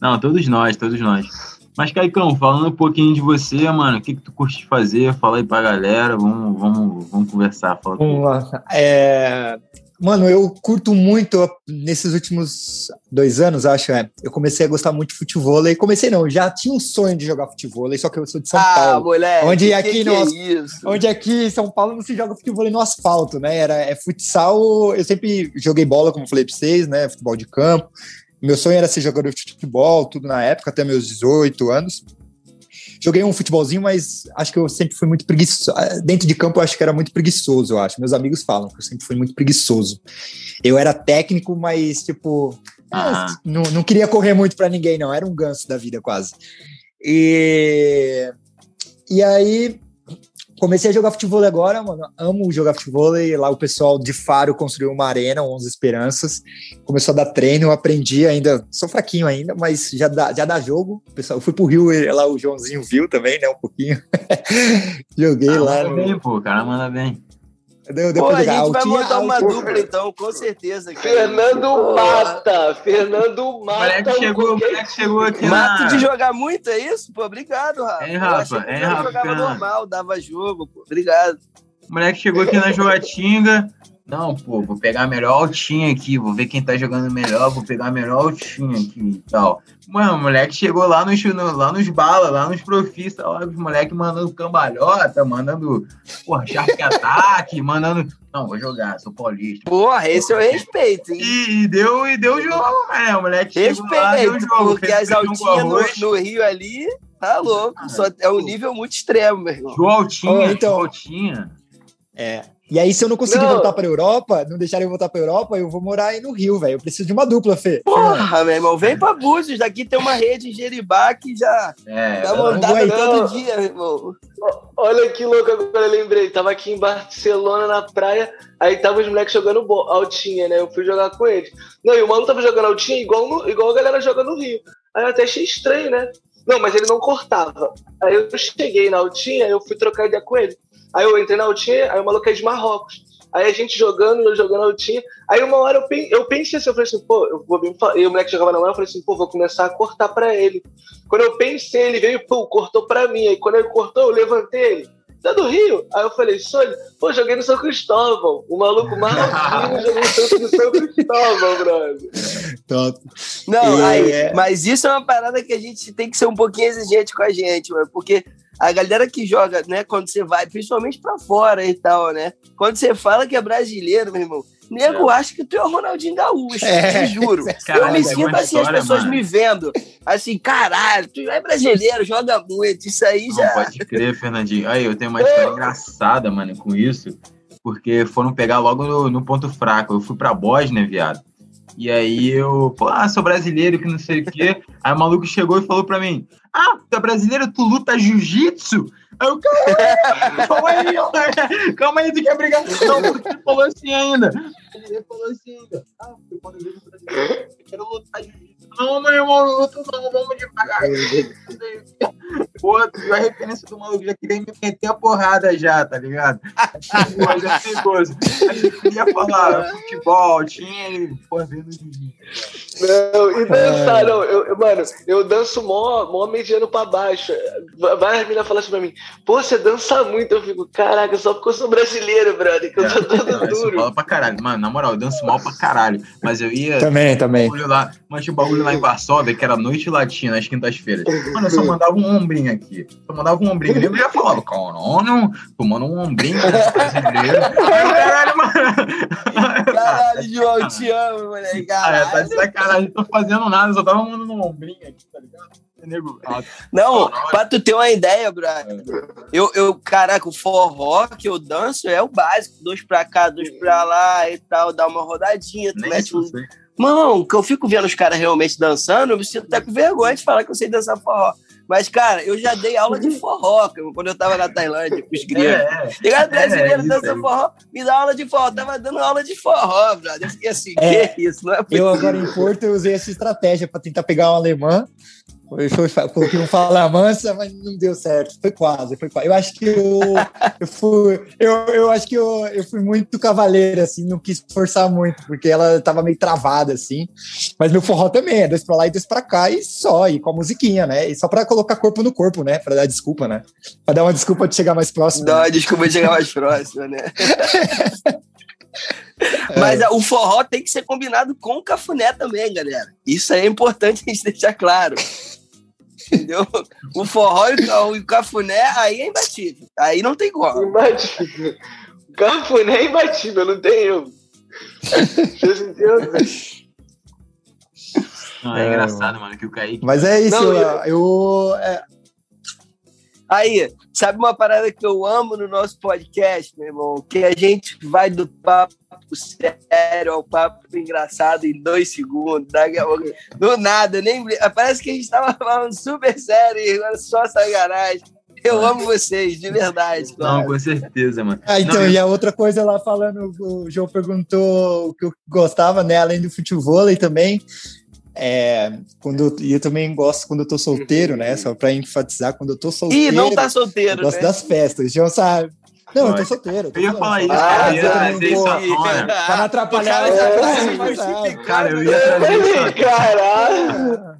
Não, todos nós, todos nós. Mas, Caicão, falando um pouquinho de você, mano, o que, que tu curte fazer? Fala aí pra galera, vamos, vamos, vamos conversar. Fala Vamos lá. É, Mano, eu curto muito, nesses últimos dois anos, acho, é, eu comecei a gostar muito de futebol. E comecei não, já tinha um sonho de jogar futebol, só que eu sou de São ah, Paulo. moleque. Onde que aqui nós- é? Onde aqui em São Paulo não se joga futebol no asfalto, né? Era, é futsal, eu sempre joguei bola, como falei pra vocês, né? Futebol de campo. Meu sonho era ser jogador de futebol, tudo na época, até meus 18 anos. Joguei um futebolzinho, mas acho que eu sempre fui muito preguiçoso. Dentro de campo, eu acho que era muito preguiçoso, eu acho. Meus amigos falam que eu sempre fui muito preguiçoso. Eu era técnico, mas, tipo, Ah. não, não queria correr muito pra ninguém, não. Era um ganso da vida, quase. E, e aí, comecei a jogar futebol agora, mano. Amo jogar futebol. E lá o pessoal de Faro construiu uma arena, 11 Esperanças. Começou a dar treino, eu aprendi ainda. Sou fraquinho ainda, mas já dá, já dá jogo. O Pessoal, eu fui pro Rio, e lá o Joãozinho viu também, né? Um pouquinho. Joguei Cara, lá. manda no- bem, pô, o cara manda bem. Deu, deu Pô, a gente vai montar uma altinha- dupla, então, com certeza. cara. Fernando Mata. Fernando O Mata. moleque chegou, o moleque chegou aqui Mato na... de jogar muito, é isso? Pô, obrigado, Rafa. Hein, Eu Rafa? Hein, eu Rafa? jogava normal, dava jogo, pô. Obrigado. O moleque chegou aqui na jogatinga. Não, pô, vou pegar a melhor altinha aqui, vou ver quem tá jogando melhor, vou pegar a melhor altinha aqui e tal. Mano, o moleque chegou lá nos, no- lá nos bala, lá nos profistas, lá os moleques mandando cambalhota, mandando, porra, sharp ataque, mandando. Não, vou jogar, sou paulista. Porra, esse eu respeito, hein? E, e deu, e deu jogo, né? O moleque chegou lá, deu Respeito, jogo. porque fez as altinhas no, no Rio ali, tá louco. Só, é um nível muito extremo, meu irmão. João Altinha, Ô, então- João Altinha. É. E aí, se eu não conseguir Não. voltar pra Europa, não deixarem eu voltar pra Europa, eu vou morar aí no Rio, velho. Eu preciso de uma dupla, Fê. Porra, meu irmão, vem pra Búzios. Daqui tem uma rede em Jeribá que já É, dá aí. todo dia, meu irmão. Olha que louco, agora eu lembrei. Tava aqui em Barcelona, na praia, aí tava os moleques jogando altinha, né? Eu fui jogar com eles. Não, e o maluco tava jogando altinha igual, no- igual a galera joga no Rio. Aí eu até achei estranho, né? Não, mas ele não cortava. Aí eu cheguei na altinha, eu fui trocar ideia com ele. Aí eu entrei na altinha, aí o maluco é de Marrocos. Aí a gente jogando, eu jogando altinha. Aí uma hora eu, eu pensei assim, eu falei assim, pô, eu vou falar. E o moleque jogava na mão, eu falei assim, pô, vou começar a cortar pra ele. Quando eu pensei, ele veio, pô, cortou pra mim. Aí quando ele cortou, eu levantei ele. Tá do Rio? Aí eu falei, ele. Pô, joguei no São Cristóvão. O maluco marroquino jogou no São Cristóvão, brother. Top. Não, E- aí, é. mas isso é uma parada que a gente tem que ser um pouquinho exigente com a gente, mano, porque a galera que joga, né, quando você vai, principalmente pra fora e tal, né, quando você fala que é brasileiro, meu irmão, nego acha que tu é o Ronaldinho Gaúcho, É. te juro. Caralho, eu me é sinto assim, as história, pessoas mano. me vendo, assim, caralho, tu é brasileiro, joga muito, isso aí Não, já... pode crer, Fernandinho. Aí, eu tenho uma história engraçada, mano, com isso, porque foram pegar logo no, no ponto fraco. Eu fui pra Bósnia, viado. E aí eu, pô, ah, sou brasileiro, que não sei o quê. Aí o maluco chegou e falou pra mim: Ah, tu é brasileiro, tu luta jiu-jitsu? Aí eu, calma, calma aí, calma aí, tu quer brigar? Não, porque ele falou assim ainda. Ele falou assim ainda. Ah, eu eu quero lutar jiu-jitsu. Não, meu irmão, não luto não, vamos devagar. Pô, a referência do maluco, já queria me meter a porrada já, tá ligado? Pô, já perigoso. Aí eu queria falar futebol, tinha ele, pô, vendo jiu-jitsu. Não, e dançar, não. Eu, eu- mano, eu danço mó, mó mediano pra baixo. Várias meninas falam assim pra mim, pô, você dança muito. Eu fico, caraca, só porque eu sou brasileiro, brother, que eu tô todo Não, isso duro. fala pra caralho. Mano, na moral, eu danço mal pra caralho. Mas eu ia. Também, também. bagulho lá, mas tinha um lá em Varsóvia, que era noite latina, às quintas-feiras. Mano, eu só mandava um ombrinho aqui. Só mandava um ombrinho. Eu já falava, caralho, tomando um ombrinho brasileiro. Caralho, mano. Caralho, João, eu te amo, moleque, Ah, é, tá caralho. de sacanagem, não tô fazendo nada, só tava mandando um ombrinho aqui, tá ligado? Ah, Não, pra tu ter uma ideia, brother. Eu, eu, caraca, o forró que eu danço é o básico. Dois pra cá, dois pra lá e tal. Dá uma rodadinha, tu nem mete um. sei. Mano, que eu fico vendo os caras realmente dançando, eu me sinto até com vergonha de falar que eu sei dançar forró. Mas, cara, eu já dei aula de forró quando eu tava na Tailândia, com os gringos. É, Chegaram brasileiro é, dançando forró, me dá aula de forró. Eu tava dando aula de forró, brother. Eu fiquei assim, é, que isso? Não é eu agora em Porto eu usei essa estratégia para tentar pegar um alemão foi, foi, coloquei um fala mansa, mas não deu certo. Foi quase, foi quase. Eu acho que eu, eu fui. Eu, eu acho que eu, eu fui muito cavaleiro, assim, não quis forçar muito, porque ela tava meio travada, assim. Mas meu forró também, é dois pra lá e dois pra cá, e só, e com a musiquinha, né? E só pra colocar corpo no corpo, né? Pra dar desculpa, né? Pra dar uma desculpa de chegar mais próximo. Dá uma desculpa de chegar mais próximo, né? Mas é. o forró tem que ser combinado com o cafuné também, galera. Isso é importante a gente deixar claro. Entendeu? O forró e o cafuné, aí é imbatível. Aí não tem como. Imbatível. Cafuné é imbatível, não tem eu. Vocês entendem? Não, é, é, engraçado, mano, que o Kaique. Mas é isso, não, eu. eu é... Aí, sabe uma parada que eu amo no nosso podcast, meu irmão? Que a gente vai do papo sério ao papo engraçado em dois segundos. Do nada, nem. Parece que a gente tava falando super sério e agora só sacanagem. Eu amo vocês, de verdade. Claro. Não, com certeza, mano. Ah, então, Não, e a outra coisa lá falando, o João perguntou o que eu gostava, né? Além do futebol também. É, quando, e eu também gosto quando eu tô solteiro, né? Só pra enfatizar, quando eu tô solteiro. Ih, não tá solteiro. Eu gosto né? das festas. João sabe. Não, eu tô solteiro. eu ia falar isso, ah, eu ia trazer isso à tona. Pra não atrapalhar. Cara, eu ia trazer isso Caralho!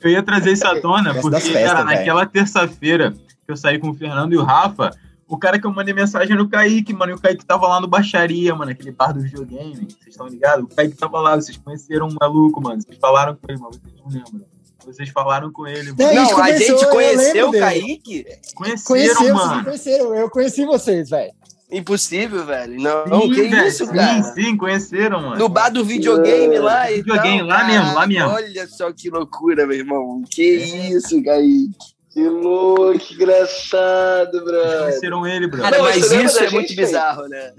Eu ia trazer isso à tona, porque, festas, cara, naquela terça-feira que eu saí com o Fernando e o Rafa, o cara que eu mandei mensagem no Kaique, mano, e o Kaique tava lá no Baixaria, mano, aquele bar do videogame, vocês estão ligados? O Kaique tava lá, vocês conheceram um maluco, mano, vocês falaram com ele, mas vocês não lembram. Vocês falaram com ele. Mano. Não, a gente, a gente conheceu o Kaique? Conheceram, mano. Conheceram, eu conheci vocês, velho. Impossível, velho. Não, sim, não que velho, isso, sim, cara? Sim, sim, conheceram, mano. No bar do videogame lá Videogame, lá mesmo, lá mesmo. Olha só que loucura, meu irmão. Que é. isso, Kaique. Que louco, que engraçado, bro. Conheceram ele, bro. Cara, mas isso é muito bizarro, né?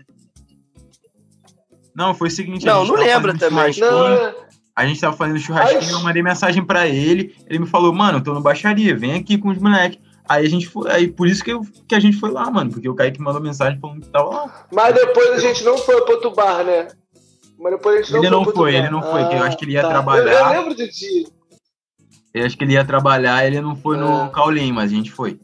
Não, foi o seguinte. Não, não lembra também. Não, a gente tava fazendo churrasquinho, eu mandei mensagem para ele, ele me falou, mano, eu tô no baixaria, vem aqui com os moleques. Aí a gente foi, aí por isso que, eu, que a gente foi lá, mano, porque o Kaique mandou mensagem falando que tava lá. Mas depois a gente não foi pro outro bar, né? Mas depois a gente não ele foi. Não foi ele não foi, ah, eu acho que ele ia ah, tá. trabalhar. Eu, eu lembro de ti. Eu acho que ele ia trabalhar, ele não foi no ah. Caulim, mas a gente foi.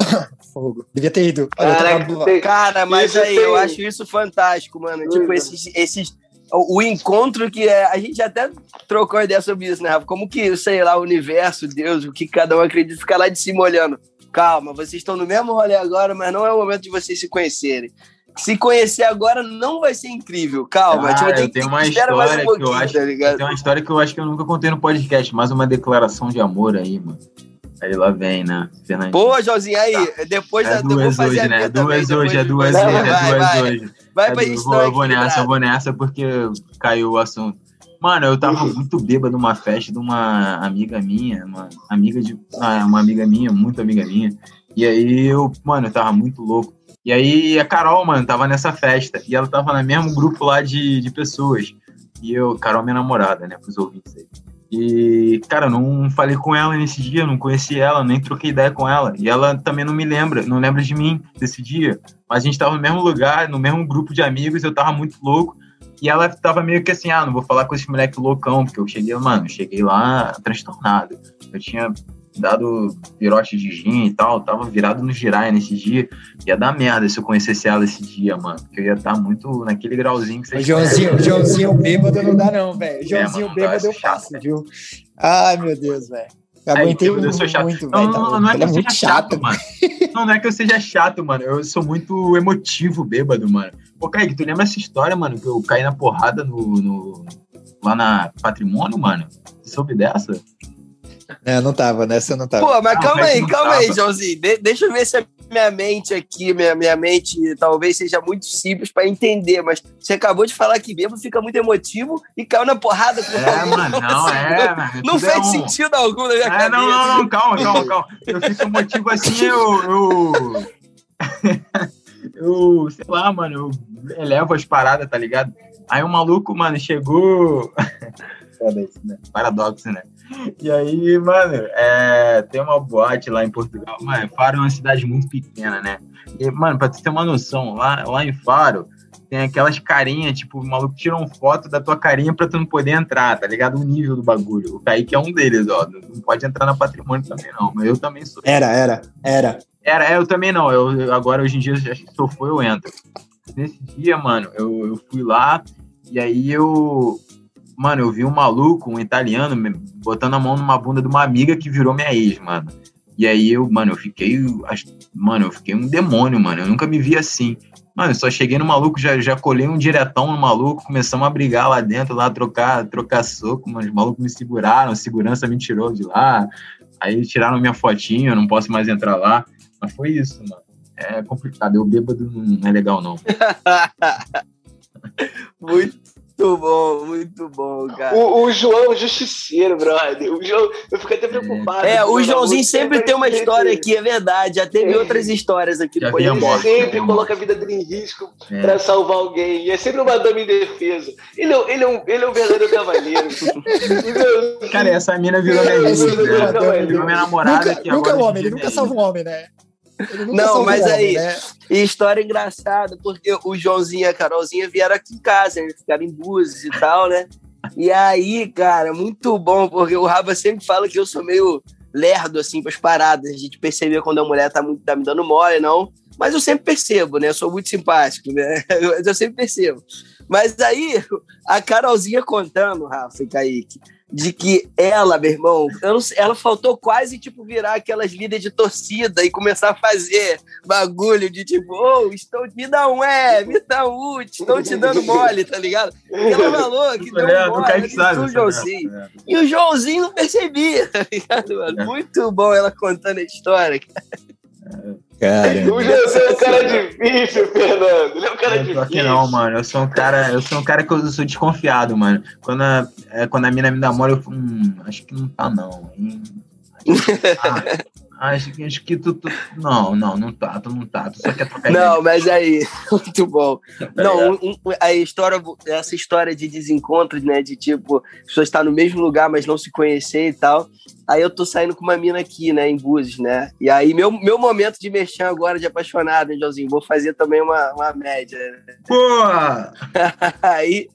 Fogo. Devia ter ido. Cara, cara mas aí, eu acho isso fantástico, mano. Tipo, esses, esses o, encontro que é. A gente até trocou ideia sobre isso, né, Rafa? Como que, sei lá, o universo, Deus, o que cada um acredita, ficar lá de cima olhando. Calma, vocês estão no mesmo rolê agora, mas não é o momento de vocês se conhecerem. Se conhecer agora não vai ser incrível. Calma, ah, tipo, tem, tem uma história um que eu acho. Tá tem uma história que eu acho que eu nunca contei no podcast, mas uma declaração de amor aí, mano. Aí lá vem, né? Fernandinho. Pô, Joãozinho, aí, depois é duas hoje, né? Duas hoje, é duas hoje, é duas hoje. Vai é pra gente vou, Eu vou nessa, eu vou nessa porque caiu o assunto. Mano, eu tava muito bêbado numa festa de uma amiga minha, uma amiga de. Ah, uma amiga minha, muito amiga minha. E aí eu, mano, eu tava muito louco. E aí a Carol, mano, tava nessa festa. E ela tava no mesmo grupo lá de, de pessoas. E eu, Carol, minha namorada, né, pros ouvintes aí. E, cara, não falei com ela nesse dia, não conheci ela, nem troquei ideia com ela. E ela também não me lembra, não lembra de mim desse dia. Mas a gente tava no mesmo lugar, no mesmo grupo de amigos, eu tava muito louco. E ela tava meio que assim, ah, não vou falar com esse moleque loucão, porque eu cheguei, mano, cheguei lá transtornado. Eu tinha dado virote de gin e tal, tava virado no girai nesse dia. Ia dar merda se eu conhecesse ela esse dia, mano. Porque eu ia estar muito naquele grauzinho que você Joãozinho, Joãozinho bêbado não dá, não, velho. É, Joãozinho é, bêbado eu faço, viu? Ai, meu Deus, velho. Aguentei Aí, muito, chato. muito, não, não, não, não, é que é eu seja chato, chato, mano. não, não é que eu seja chato, mano. Eu sou muito emotivo, bêbado, mano. Pô, Kaique, tu lembra essa história, mano, que eu caí na porrada no, no lá na Patrimônio, mano? Você soube dessa? É, não tava, nessa eu não tava. Pô, mas calma aí, calma tava. aí, Joãozinho. De deixa eu ver se a minha mente aqui, minha, minha mente talvez seja muito simples para entender, mas você acabou de falar que bebo fica muito emotivo e caiu na porrada com É, mano, não, é, mano. Não fez é um... sentido algum na minha é, cabeça. Não, não, não, calma, calma, calma. Eu fico emotivo assim, eu. eu... eu, sei lá, mano, eu elevo as paradas, tá ligado? Aí o um maluco, mano, chegou. Né? Paradoxo, né? E aí, mano, é, tem uma boate lá em Portugal. Mano, Faro é uma cidade muito pequena, né? E, mano, pra tu ter uma noção, lá, lá em Faro tem aquelas carinhas, tipo, o maluco tira uma foto da tua carinha pra tu não poder entrar, tá ligado? O nível do bagulho. O Kaique é um deles, ó. Não pode entrar na patrimônio também, não. Mas eu também sou. Era, era, era. Era, é, eu também não. Eu, agora, hoje em dia, se eu for, eu entro. Nesse dia, mano, eu, eu fui lá e aí eu. Mano, eu vi um maluco, um italiano, botando a mão numa bunda de uma amiga que virou minha ex, mano. E aí eu, mano, eu fiquei. Mano, eu fiquei um demônio, mano. Eu nunca me vi assim. Mano, eu só cheguei no maluco, já, já colhei um diretão no maluco, começamos a brigar lá dentro, lá, trocar, trocar soco, mano. Os malucos me seguraram, a segurança me tirou de lá. Aí tiraram minha fotinha, eu não posso mais entrar lá. Mas foi isso, mano. É complicado. Eu bêbado não é legal, não. Muito muito bom, muito bom, cara. O, o João é um justiceiro, brother. O João, eu fico até preocupado. É, o Joãozinho sempre tem uma história aqui, é verdade. Já teve é. outras histórias aqui no Ele sempre coloca a vida dele em risco é. pra salvar alguém. E é sempre uma dama indefesa. Ele, é, ele, é, um, ele é um verdadeiro cavaleiro. cara, essa mina virou minha, né? virou minha namorada. Nunca, nunca é homem, ele nunca salva um homem, né? Não, mas aí, né? história engraçada, porque o Joãozinho e a Carolzinha vieram aqui em casa, eles ficaram em Búzios e tal, né? E aí, cara, muito bom, porque o Rafa sempre fala que eu sou meio lerdo, assim, para as paradas. A gente percebeu quando a mulher tá, muito, tá me dando mole, não. Mas eu sempre percebo, né? Eu sou muito simpático, né? Eu sempre percebo. Mas aí, a Carolzinha contando, Rafa e Kaique, de que ela, meu irmão, sei, ela faltou quase, tipo, virar aquelas líderes de torcida e começar a fazer bagulho de tipo, ô, oh, estou, me dá um é, me dá um ult, estou te dando mole, tá ligado? E ela falou que deu é, mole, sabe, o Joãozinho. É. E o Joãozinho não percebia, tá ligado, mano? É. Muito bom ela contando a história, cara. Cara. O José é um cara difícil, Fernando. Ele é um cara eu difícil. Aqui não, mano. Eu sou um cara, eu sou um cara que eu sou desconfiado, mano. Quando a, é, quando a mina me dá mole, eu falo, hum, acho que não tá, não. Hein? Acho que, acho que tu, tu, Não, não, não tá, tu não tá. Tu só quer trocar Não, mas aí, muito bom. Não, um, um, a história, essa história de desencontros, né? De tipo, as pessoas estar no mesmo lugar, mas não se conhecer e tal. Aí eu tô saindo com uma mina aqui, né, em Búzios, né? E aí, meu, meu momento de mexer agora de apaixonado, hein, Joãozinho? Vou fazer também uma, uma média. Porra! aí,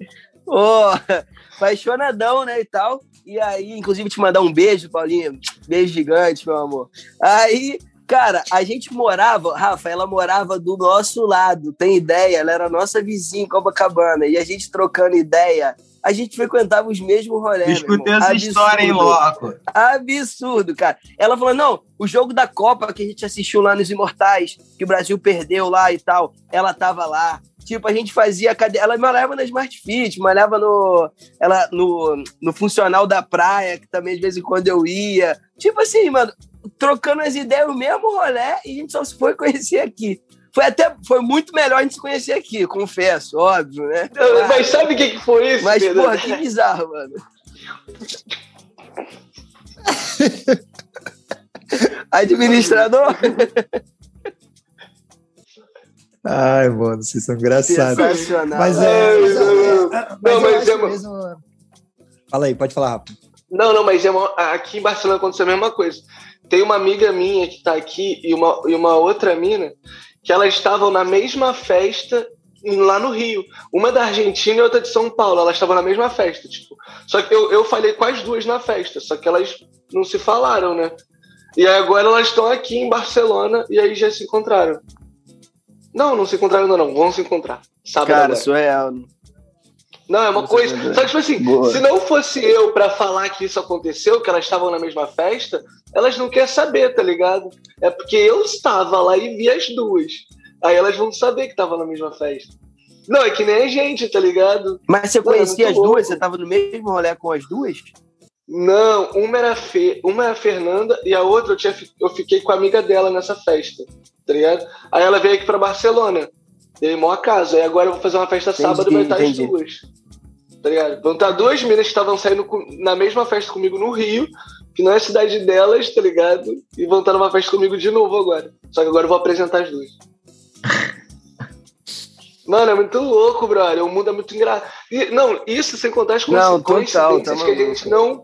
pô, apaixonadão, né, e tal. E aí, inclusive, te mandar um beijo, Paulinho. Beijo gigante, meu amor. Aí, cara, a gente morava, Rafa, ela morava do nosso lado, tem ideia? Ela era nossa vizinha em Copacabana. E a gente trocando ideia, a gente frequentava os mesmos rolês. Escutei essa Absurdo. história, hein, louco? Absurdo, cara. Ela falou: não, o jogo da Copa que a gente assistiu lá nos Imortais, que o Brasil perdeu lá e tal, ela tava lá. Tipo, a gente fazia cadeira. Ela malhava na Smart Fit, malhava no, ela, no, no funcional da praia, que também de vez em quando eu ia. Tipo assim, mano, trocando as ideias, o mesmo rolê, e a gente só se foi conhecer aqui. Foi até foi muito melhor a gente se conhecer aqui, confesso, óbvio, né? Mas sabe o que, que foi isso? Mas, Pedro? porra, que bizarro, mano. Administrador? Ai, mano, vocês são engraçados. Sensacional. Mas é. Mas, é, não, mas, é uma... mesmo... Fala aí, pode falar rápido. Não, não, mas é uma... aqui em Barcelona aconteceu a mesma coisa. Tem uma amiga minha que tá aqui e uma, e uma outra mina que elas estavam na mesma festa lá no Rio. Uma da Argentina e outra de São Paulo. Elas estavam na mesma festa, tipo. Só que eu, eu falei com as duas na festa, só que elas não se falaram, né? E agora elas estão aqui em Barcelona e aí já se encontraram. Não, não se encontraram ainda não. Vão se encontrar. Sábado Cara, agora. surreal. Não, é uma Nossa, coisa. Só que, tipo assim, Boa. se não fosse eu para falar que isso aconteceu, que elas estavam na mesma festa, elas não querem saber, tá ligado? É porque eu estava lá e vi as duas. Aí elas vão saber que estavam na mesma festa. Não, é que nem a gente, tá ligado? Mas você não, é conhecia é as louco. duas? Você tava no mesmo rolê com as duas? Não, uma era, Fe, uma era a Fernanda e a outra eu, tinha, eu fiquei com a amiga dela nessa festa tá ligado? Aí ela veio aqui pra Barcelona. Dei mó casa. Aí agora eu vou fazer uma festa entendi, sábado e vai estar as duas. Tá ligado? Vão estar duas minas que estavam saindo na mesma festa comigo no Rio, que não é a cidade delas, tá ligado? E vão estar numa festa comigo de novo agora. Só que agora eu vou apresentar as duas. Mano, é muito louco, brother. O mundo é muito engraçado. Não, isso sem contar as consequências total, que a gente não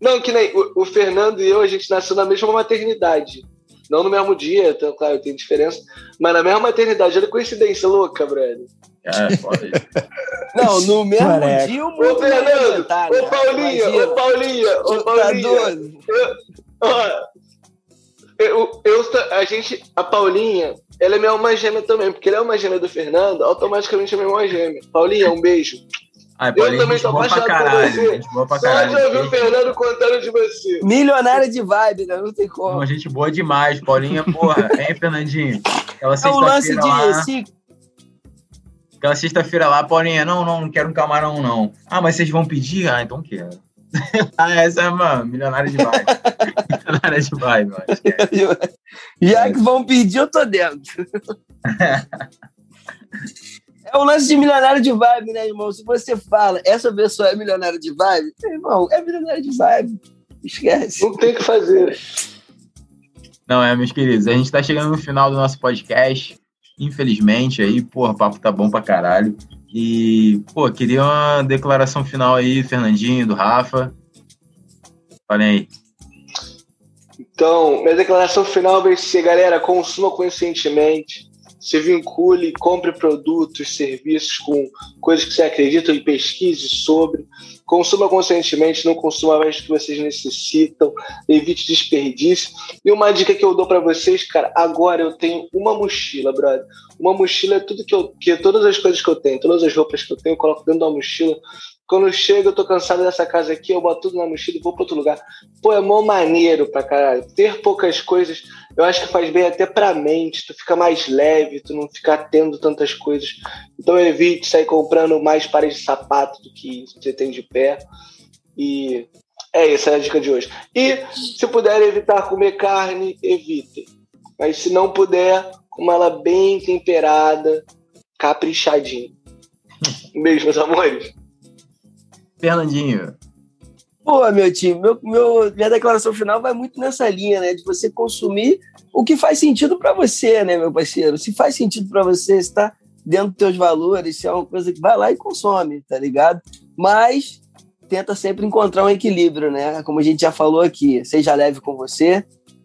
Não, que nem o, o, Fernando e eu, a gente nasceu na mesma maternidade. Não no mesmo dia, então, claro, tem diferença. Mas na mesma maternidade. Olha coincidência louca, brother. É, pode. Não, no mesmo Maraca. dia o mundo Ô, Fernando, tá, ô, Paulinha, ô, Paulinha, ô, Paulinha. Ó, eu, eu, a gente, a Paulinha, ela é minha alma gêmea também, porque ela é uma gêmea do Fernando, automaticamente é minha alma gêmea. Paulinha, um beijo. Ai, Paulinha, eu também tô apaixonado por você. Gente boa pra caralho. Só de ouvir o Fernando contando de você. Milionária de vibe, né? Não tem como. Uma gente boa demais, Paulinha, porra. hein, Fernandinho? Aquela é o lance de... Lá, aquela sexta-feira lá, Paulinha, não, não, não quero um camarão, não. Ah, mas vocês vão pedir? Ah, então quero. ah, essa é, mano, milionária de vibe. milionária de vibe, mano. Já que vão pedir, eu tô dentro. É o lance de milionário de vibe, né, irmão? Se você fala, essa pessoa é milionária de vibe, irmão, é milionário de vibe. Esquece. Não tem o que fazer. Não, é, meus queridos, a gente tá chegando no final do nosso podcast. Infelizmente, aí, porra, o papo tá bom pra caralho. E, pô, queria uma declaração final aí, Fernandinho, do Rafa. Falem aí. Então, minha declaração final vai ser, galera, consuma conscientemente se vincule, compre produtos, serviços com coisas que você acredita e pesquise sobre. Consuma conscientemente, não consuma mais do que vocês necessitam, evite desperdício. E uma dica que eu dou para vocês, cara, agora eu tenho uma mochila, brother. Uma mochila é tudo que eu, que todas as coisas que eu tenho, todas as roupas que eu tenho, eu coloco dentro da mochila. Quando eu chego, eu tô cansado dessa casa aqui, eu boto tudo na mochila e vou para outro lugar. Pô, é mó maneiro pra caralho. Ter poucas coisas, eu acho que faz bem até pra mente. Tu fica mais leve, tu não fica tendo tantas coisas. Então evite sair comprando mais pares de sapato do que você tem de pé. E é essa é a dica de hoje. E se puder evitar comer carne, evitem. Mas se não puder, coma ela bem temperada, caprichadinho. Um beijo, meus amores. Fernandinho. Pô, meu time, meu, meu, minha declaração final vai muito nessa linha, né? De você consumir o que faz sentido para você, né, meu parceiro? Se faz sentido para você, está dentro dos teus valores, se é uma coisa que vai lá e consome, tá ligado? Mas tenta sempre encontrar um equilíbrio, né? Como a gente já falou aqui, seja leve com você,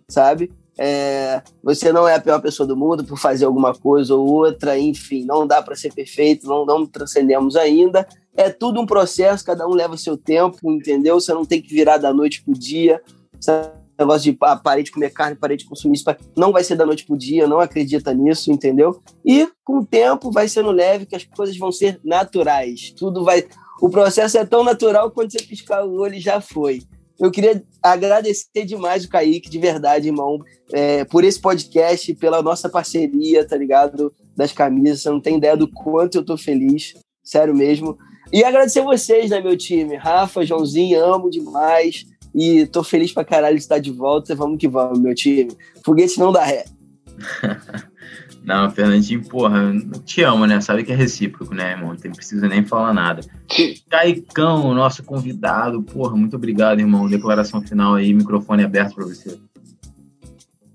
sabe? É, você não é a pior pessoa do mundo por fazer alguma coisa ou outra, enfim, não dá para ser perfeito, não, não transcendemos ainda. É tudo um processo, cada um leva seu tempo, entendeu? Você não tem que virar da noite pro dia. Esse negócio de ah, parei de comer carne, parei de consumir isso, não vai ser da noite pro dia, não acredita nisso, entendeu? E com o tempo vai sendo leve que as coisas vão ser naturais. Tudo vai. O processo é tão natural quando você piscar o olho já foi. Eu queria agradecer demais o Kaique, de verdade, irmão, é, por esse podcast, pela nossa parceria, tá ligado? Das camisas. Você não tem ideia do quanto eu tô feliz, sério mesmo. E agradecer vocês, né, meu time? Rafa, Joãozinho, amo demais. E tô feliz pra caralho de estar de volta. Vamos que vamos, meu time. Foguete não dá ré. não, Fernandinho, porra, te amo, né? Sabe que é recíproco, né, irmão? Não precisa nem falar nada. Caicão, nosso convidado, porra, muito obrigado, irmão. Declaração final aí, microfone aberto pra você.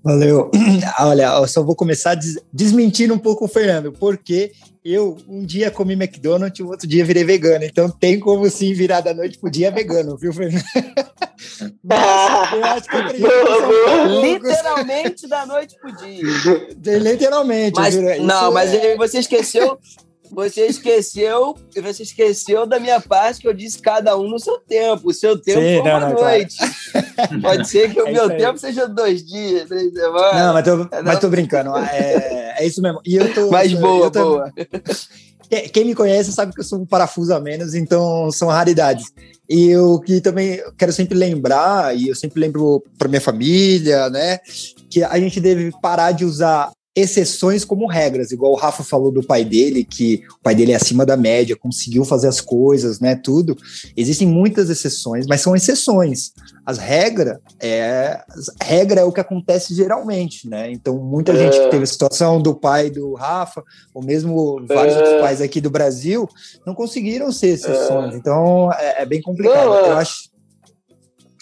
Valeu. Olha, eu só vou começar des desmentindo um pouco o Fernando, porque eu um dia comi McDonald's e o outro dia virei vegano. Então tem como sim virar da noite pro dia vegano, viu, Fernando? Mas, eu acho que eu Literalmente da noite pro dia. Literalmente. Mas, não, mas é... você esqueceu você esqueceu, você esqueceu da minha parte que eu disse cada um no seu tempo. O seu tempo Sim, foi uma não, noite. Claro. Pode ser que o é meu tempo seja dois dias, três semanas. Não, mas tô, é, mas tô brincando. É, é isso mesmo. E eu tô. Mas boa, eu tô, boa. Quem me conhece sabe que eu sou um parafuso a menos, então são raridades. E eu que também quero sempre lembrar, e eu sempre lembro para minha família, né, que a gente deve parar de usar exceções como regras, igual o Rafa falou do pai dele, que o pai dele é acima da média, conseguiu fazer as coisas, né, tudo. Existem muitas exceções, mas são exceções. As regras é regra é o que acontece geralmente, né? Então muita é. gente que teve a situação do pai do Rafa, ou mesmo vários é. outros pais aqui do Brasil, não conseguiram ser exceções. É. Então é, é, bem complicado. Não, Eu é. acho.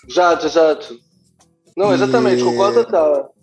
Exato, exato. Não, exatamente, e... concordo total.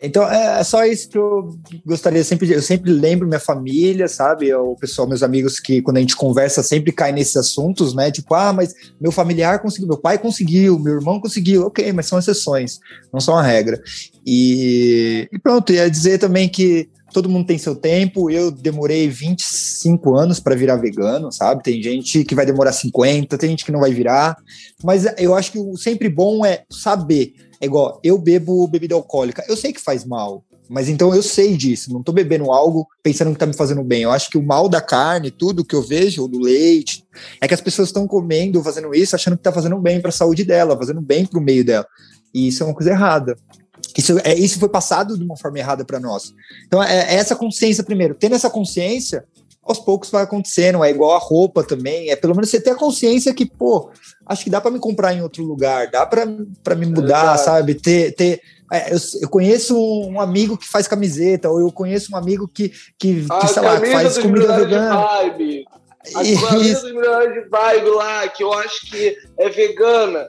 Então, é, é, só isso que eu gostaria sempre. Eu sempre lembro minha família, sabe? O pessoal, meus amigos, que quando a gente conversa sempre cai nesses assuntos, né? Tipo, ah, mas meu familiar conseguiu, meu pai conseguiu, meu irmão conseguiu. Ok, mas são exceções, não são a regra. E, e pronto, ia dizer também que todo mundo tem seu tempo. Eu demorei 25 anos para virar vegano, sabe? Tem gente que vai demorar 50, tem gente que não vai virar. Mas eu acho que o sempre bom é saber é igual, eu bebo bebida alcoólica. Eu sei que faz mal, mas então eu sei disso. Não tô bebendo algo pensando que tá me fazendo bem. Eu acho que o mal da carne, tudo que eu vejo, ou do leite, é que as pessoas estão comendo, fazendo isso, achando que tá fazendo bem para a saúde dela, fazendo bem para o meio dela. E isso é uma coisa errada. Isso, é, isso foi passado de uma forma errada para nós. Então, é, é essa consciência primeiro. Tendo essa consciência, aos poucos vai acontecendo. É igual a roupa também. É pelo menos você ter a consciência que, pô, acho que dá para me comprar em outro lugar, dá para me mudar, sabe? Ter. ter é, eu, eu, conheço um amigo que faz camiseta, ou eu conheço um amigo que, que, que sei lá, faz comida vegana. Vibe. A camisa dos milionários de vibe lá, que eu acho que é vegana.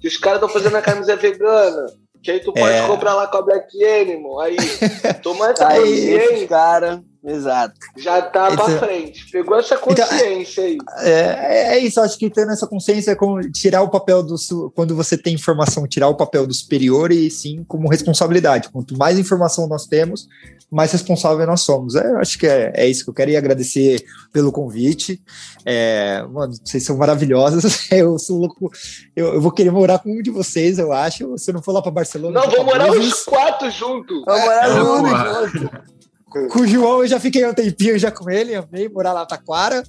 Que os caras estão fazendo a camisa vegana. Que aí tu pode é. comprar lá com a Black Animal. Aí, toma essa aí, cara. Exato. Já tá então, pra frente. Pegou essa então, consciência então, aí. É, é isso, acho que tendo essa consciência é como tirar o papel do. Quando você tem informação, tirar o papel do superior e sim como responsabilidade. Quanto mais informação nós temos, mais responsável nós somos. É, acho que é, é isso que eu quero e agradecer pelo convite. É, mano, vocês são maravilhosos. Eu sou louco. Eu, eu, vou querer morar com um de vocês, eu acho. Se eu não for lá para Barcelona. Não, vou morar os quatro juntos. Vamos morar é, juntos. Com o João eu já fiquei um tempinho já com ele, amei morar lá na Taquara.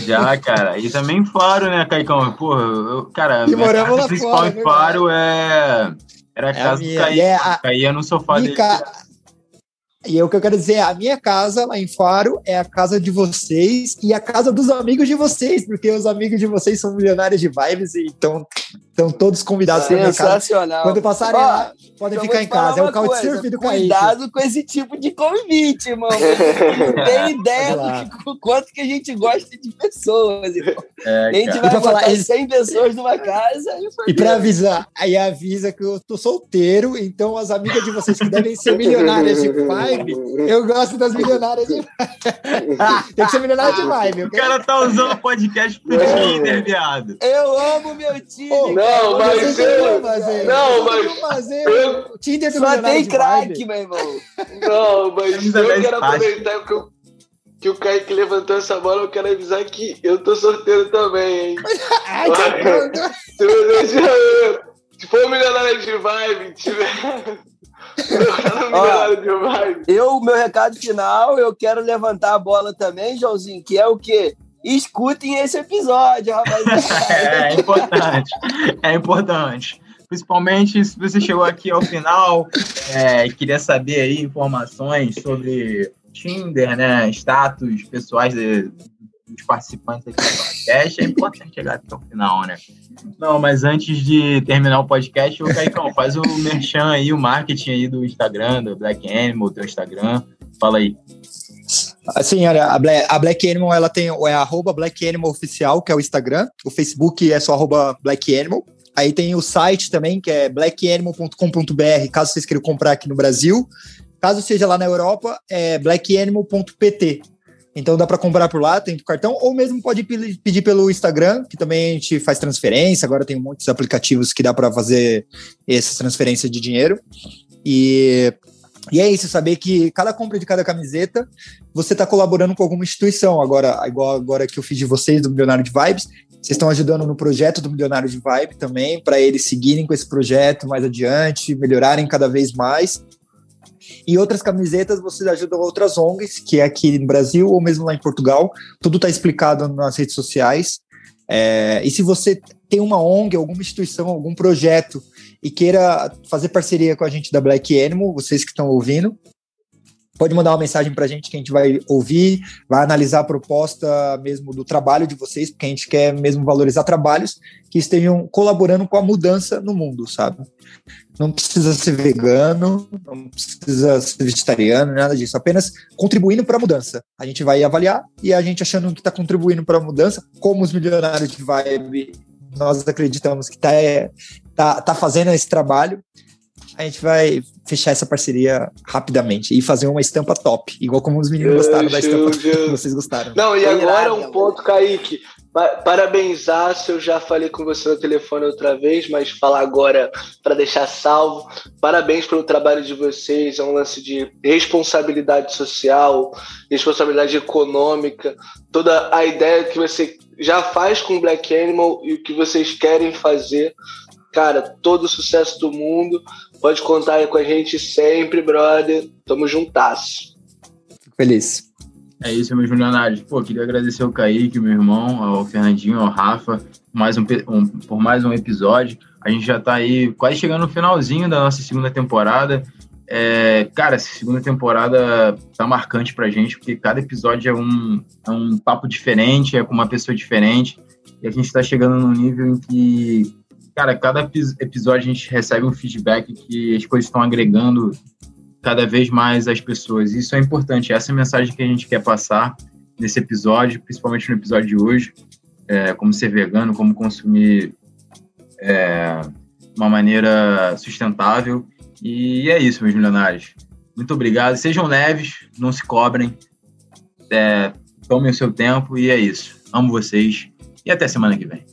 Já, cara. E também Faro, né, Caicão? Pô, eu, cara, e moramos lá principal fora, em Faro é... Era a é casa a minha, do Caí, é a... caía no sofá dele. Ca... E é o que eu quero dizer, a minha casa lá em Faro é a casa de vocês e a casa dos amigos de vocês, porque os amigos de vocês são milionários de vibes e então estão todos convidados para minha casa. Quando passarem Ó, lá, podem ficar em casa. É o couchsurfing do Kaique. Cuidado com esse tipo de convite, irmão. Não tem ideia do quanto que a gente gosta de pessoas, irmão. É, a gente vai falar 100 pessoas numa casa e, e para avisar, aí avisa que eu tô solteiro, então as amigas de vocês que devem ser milionárias de vibe. Eu gosto das milionárias de vibe. Tem que ser milionário de vibe. O cara tá usando o podcast pro Tinder, viado. Eu amo meu Tinder. não, mas eu... Não, mas... Fazer eu... Tinder Só tem crack, meu irmão. Não, mas eu quero aproveitar que eu que o Kaique levantou essa bola, eu quero avisar que eu tô sorteiro também, hein? Ai, se, você, se for milionário de vibe, tiver. Ó, eu, meu recado final, eu quero levantar a bola também, Joãozinho, que é o quê? Escutem esse episódio, rapaziada. é, é importante. É importante. Principalmente se você chegou aqui ao final é, e queria saber aí informações sobre Tinder, né? Status pessoais de, dos participantes aqui do podcast, é importante chegar até o final, né? Não, mas antes de terminar o podcast, o Caicão, faz o merchan aí, o marketing aí do Instagram, do Black Animal, do Instagram. Fala aí. Assim, olha, a Black, a Black Animal, ela tem é arroba Black Animal Oficial, que é o Instagram. O Facebook é só arroba Black Animal. Aí tem o site também, que é blackanimal.com.br, caso vocês queiram comprar aqui no Brasil. Caso seja lá na Europa, é blackanimal.pt. Então dá para comprar por lá, tem cartão, ou mesmo pode pedir pelo Instagram, que também a gente faz transferência. Agora tem muitos aplicativos que dá para fazer essa transferência de dinheiro. E, e é isso, saber que cada compra de cada camiseta você está colaborando com alguma instituição. Agora, igual agora que eu fiz de vocês, do Milionário de Vibes, vocês estão ajudando no projeto do Milionário de Vibe também, para eles seguirem com esse projeto mais adiante, melhorarem cada vez mais. E outras camisetas vocês ajudam outras ONGs, que é aqui no Brasil ou mesmo lá em Portugal. Tudo está explicado nas redes sociais. É, e se você tem uma ONG, alguma instituição, algum projeto e queira fazer parceria com a gente da Black Animal, vocês que estão ouvindo, pode mandar uma mensagem para a gente que a gente vai ouvir, vai analisar a proposta mesmo do trabalho de vocês, porque a gente quer mesmo valorizar trabalhos que estejam colaborando com a mudança no mundo, sabe? Não precisa ser vegano, não precisa ser vegetariano, nada disso, apenas contribuindo para a mudança. A gente vai avaliar e a gente achando que está contribuindo para a mudança, como os milionários de vibe, nós acreditamos que está é, tá, tá fazendo esse trabalho a gente vai fechar essa parceria rapidamente e fazer uma estampa top, igual como os meninos gostaram da estampa que vocês gostaram. Não, e agora um ponto, Kaique. Parabenzar, se eu já falei com você no telefone outra vez, mas falar agora para deixar salvo. Parabéns pelo trabalho de vocês, é um lance de responsabilidade social, responsabilidade econômica, toda a ideia que você já faz com Black Animal e o que vocês querem fazer. Cara, todo o sucesso do mundo. Pode contar aí com a gente sempre, brother. Tamo juntasso. Fico feliz. É isso, meus milionários. Pô, queria agradecer ao Kaique, meu irmão, ao Fernandinho, ao Rafa, mais um, um, por mais um episódio. A gente já tá aí quase chegando no finalzinho da nossa segunda temporada. É, cara, essa segunda temporada tá marcante pra gente, porque cada episódio é um, é um papo diferente, é com uma pessoa diferente. E a gente tá chegando num nível em que, cara, cada episódio a gente recebe um feedback que as coisas estão agregando cada vez mais as pessoas. Isso é importante, essa é a mensagem que a gente quer passar nesse episódio, principalmente no episódio de hoje, é, como ser vegano, como consumir é, uma maneira sustentável. E é isso, meus milionários. Muito obrigado. Sejam leves, não se cobrem, é, tomem o seu tempo e é isso. Amo vocês e até semana que vem.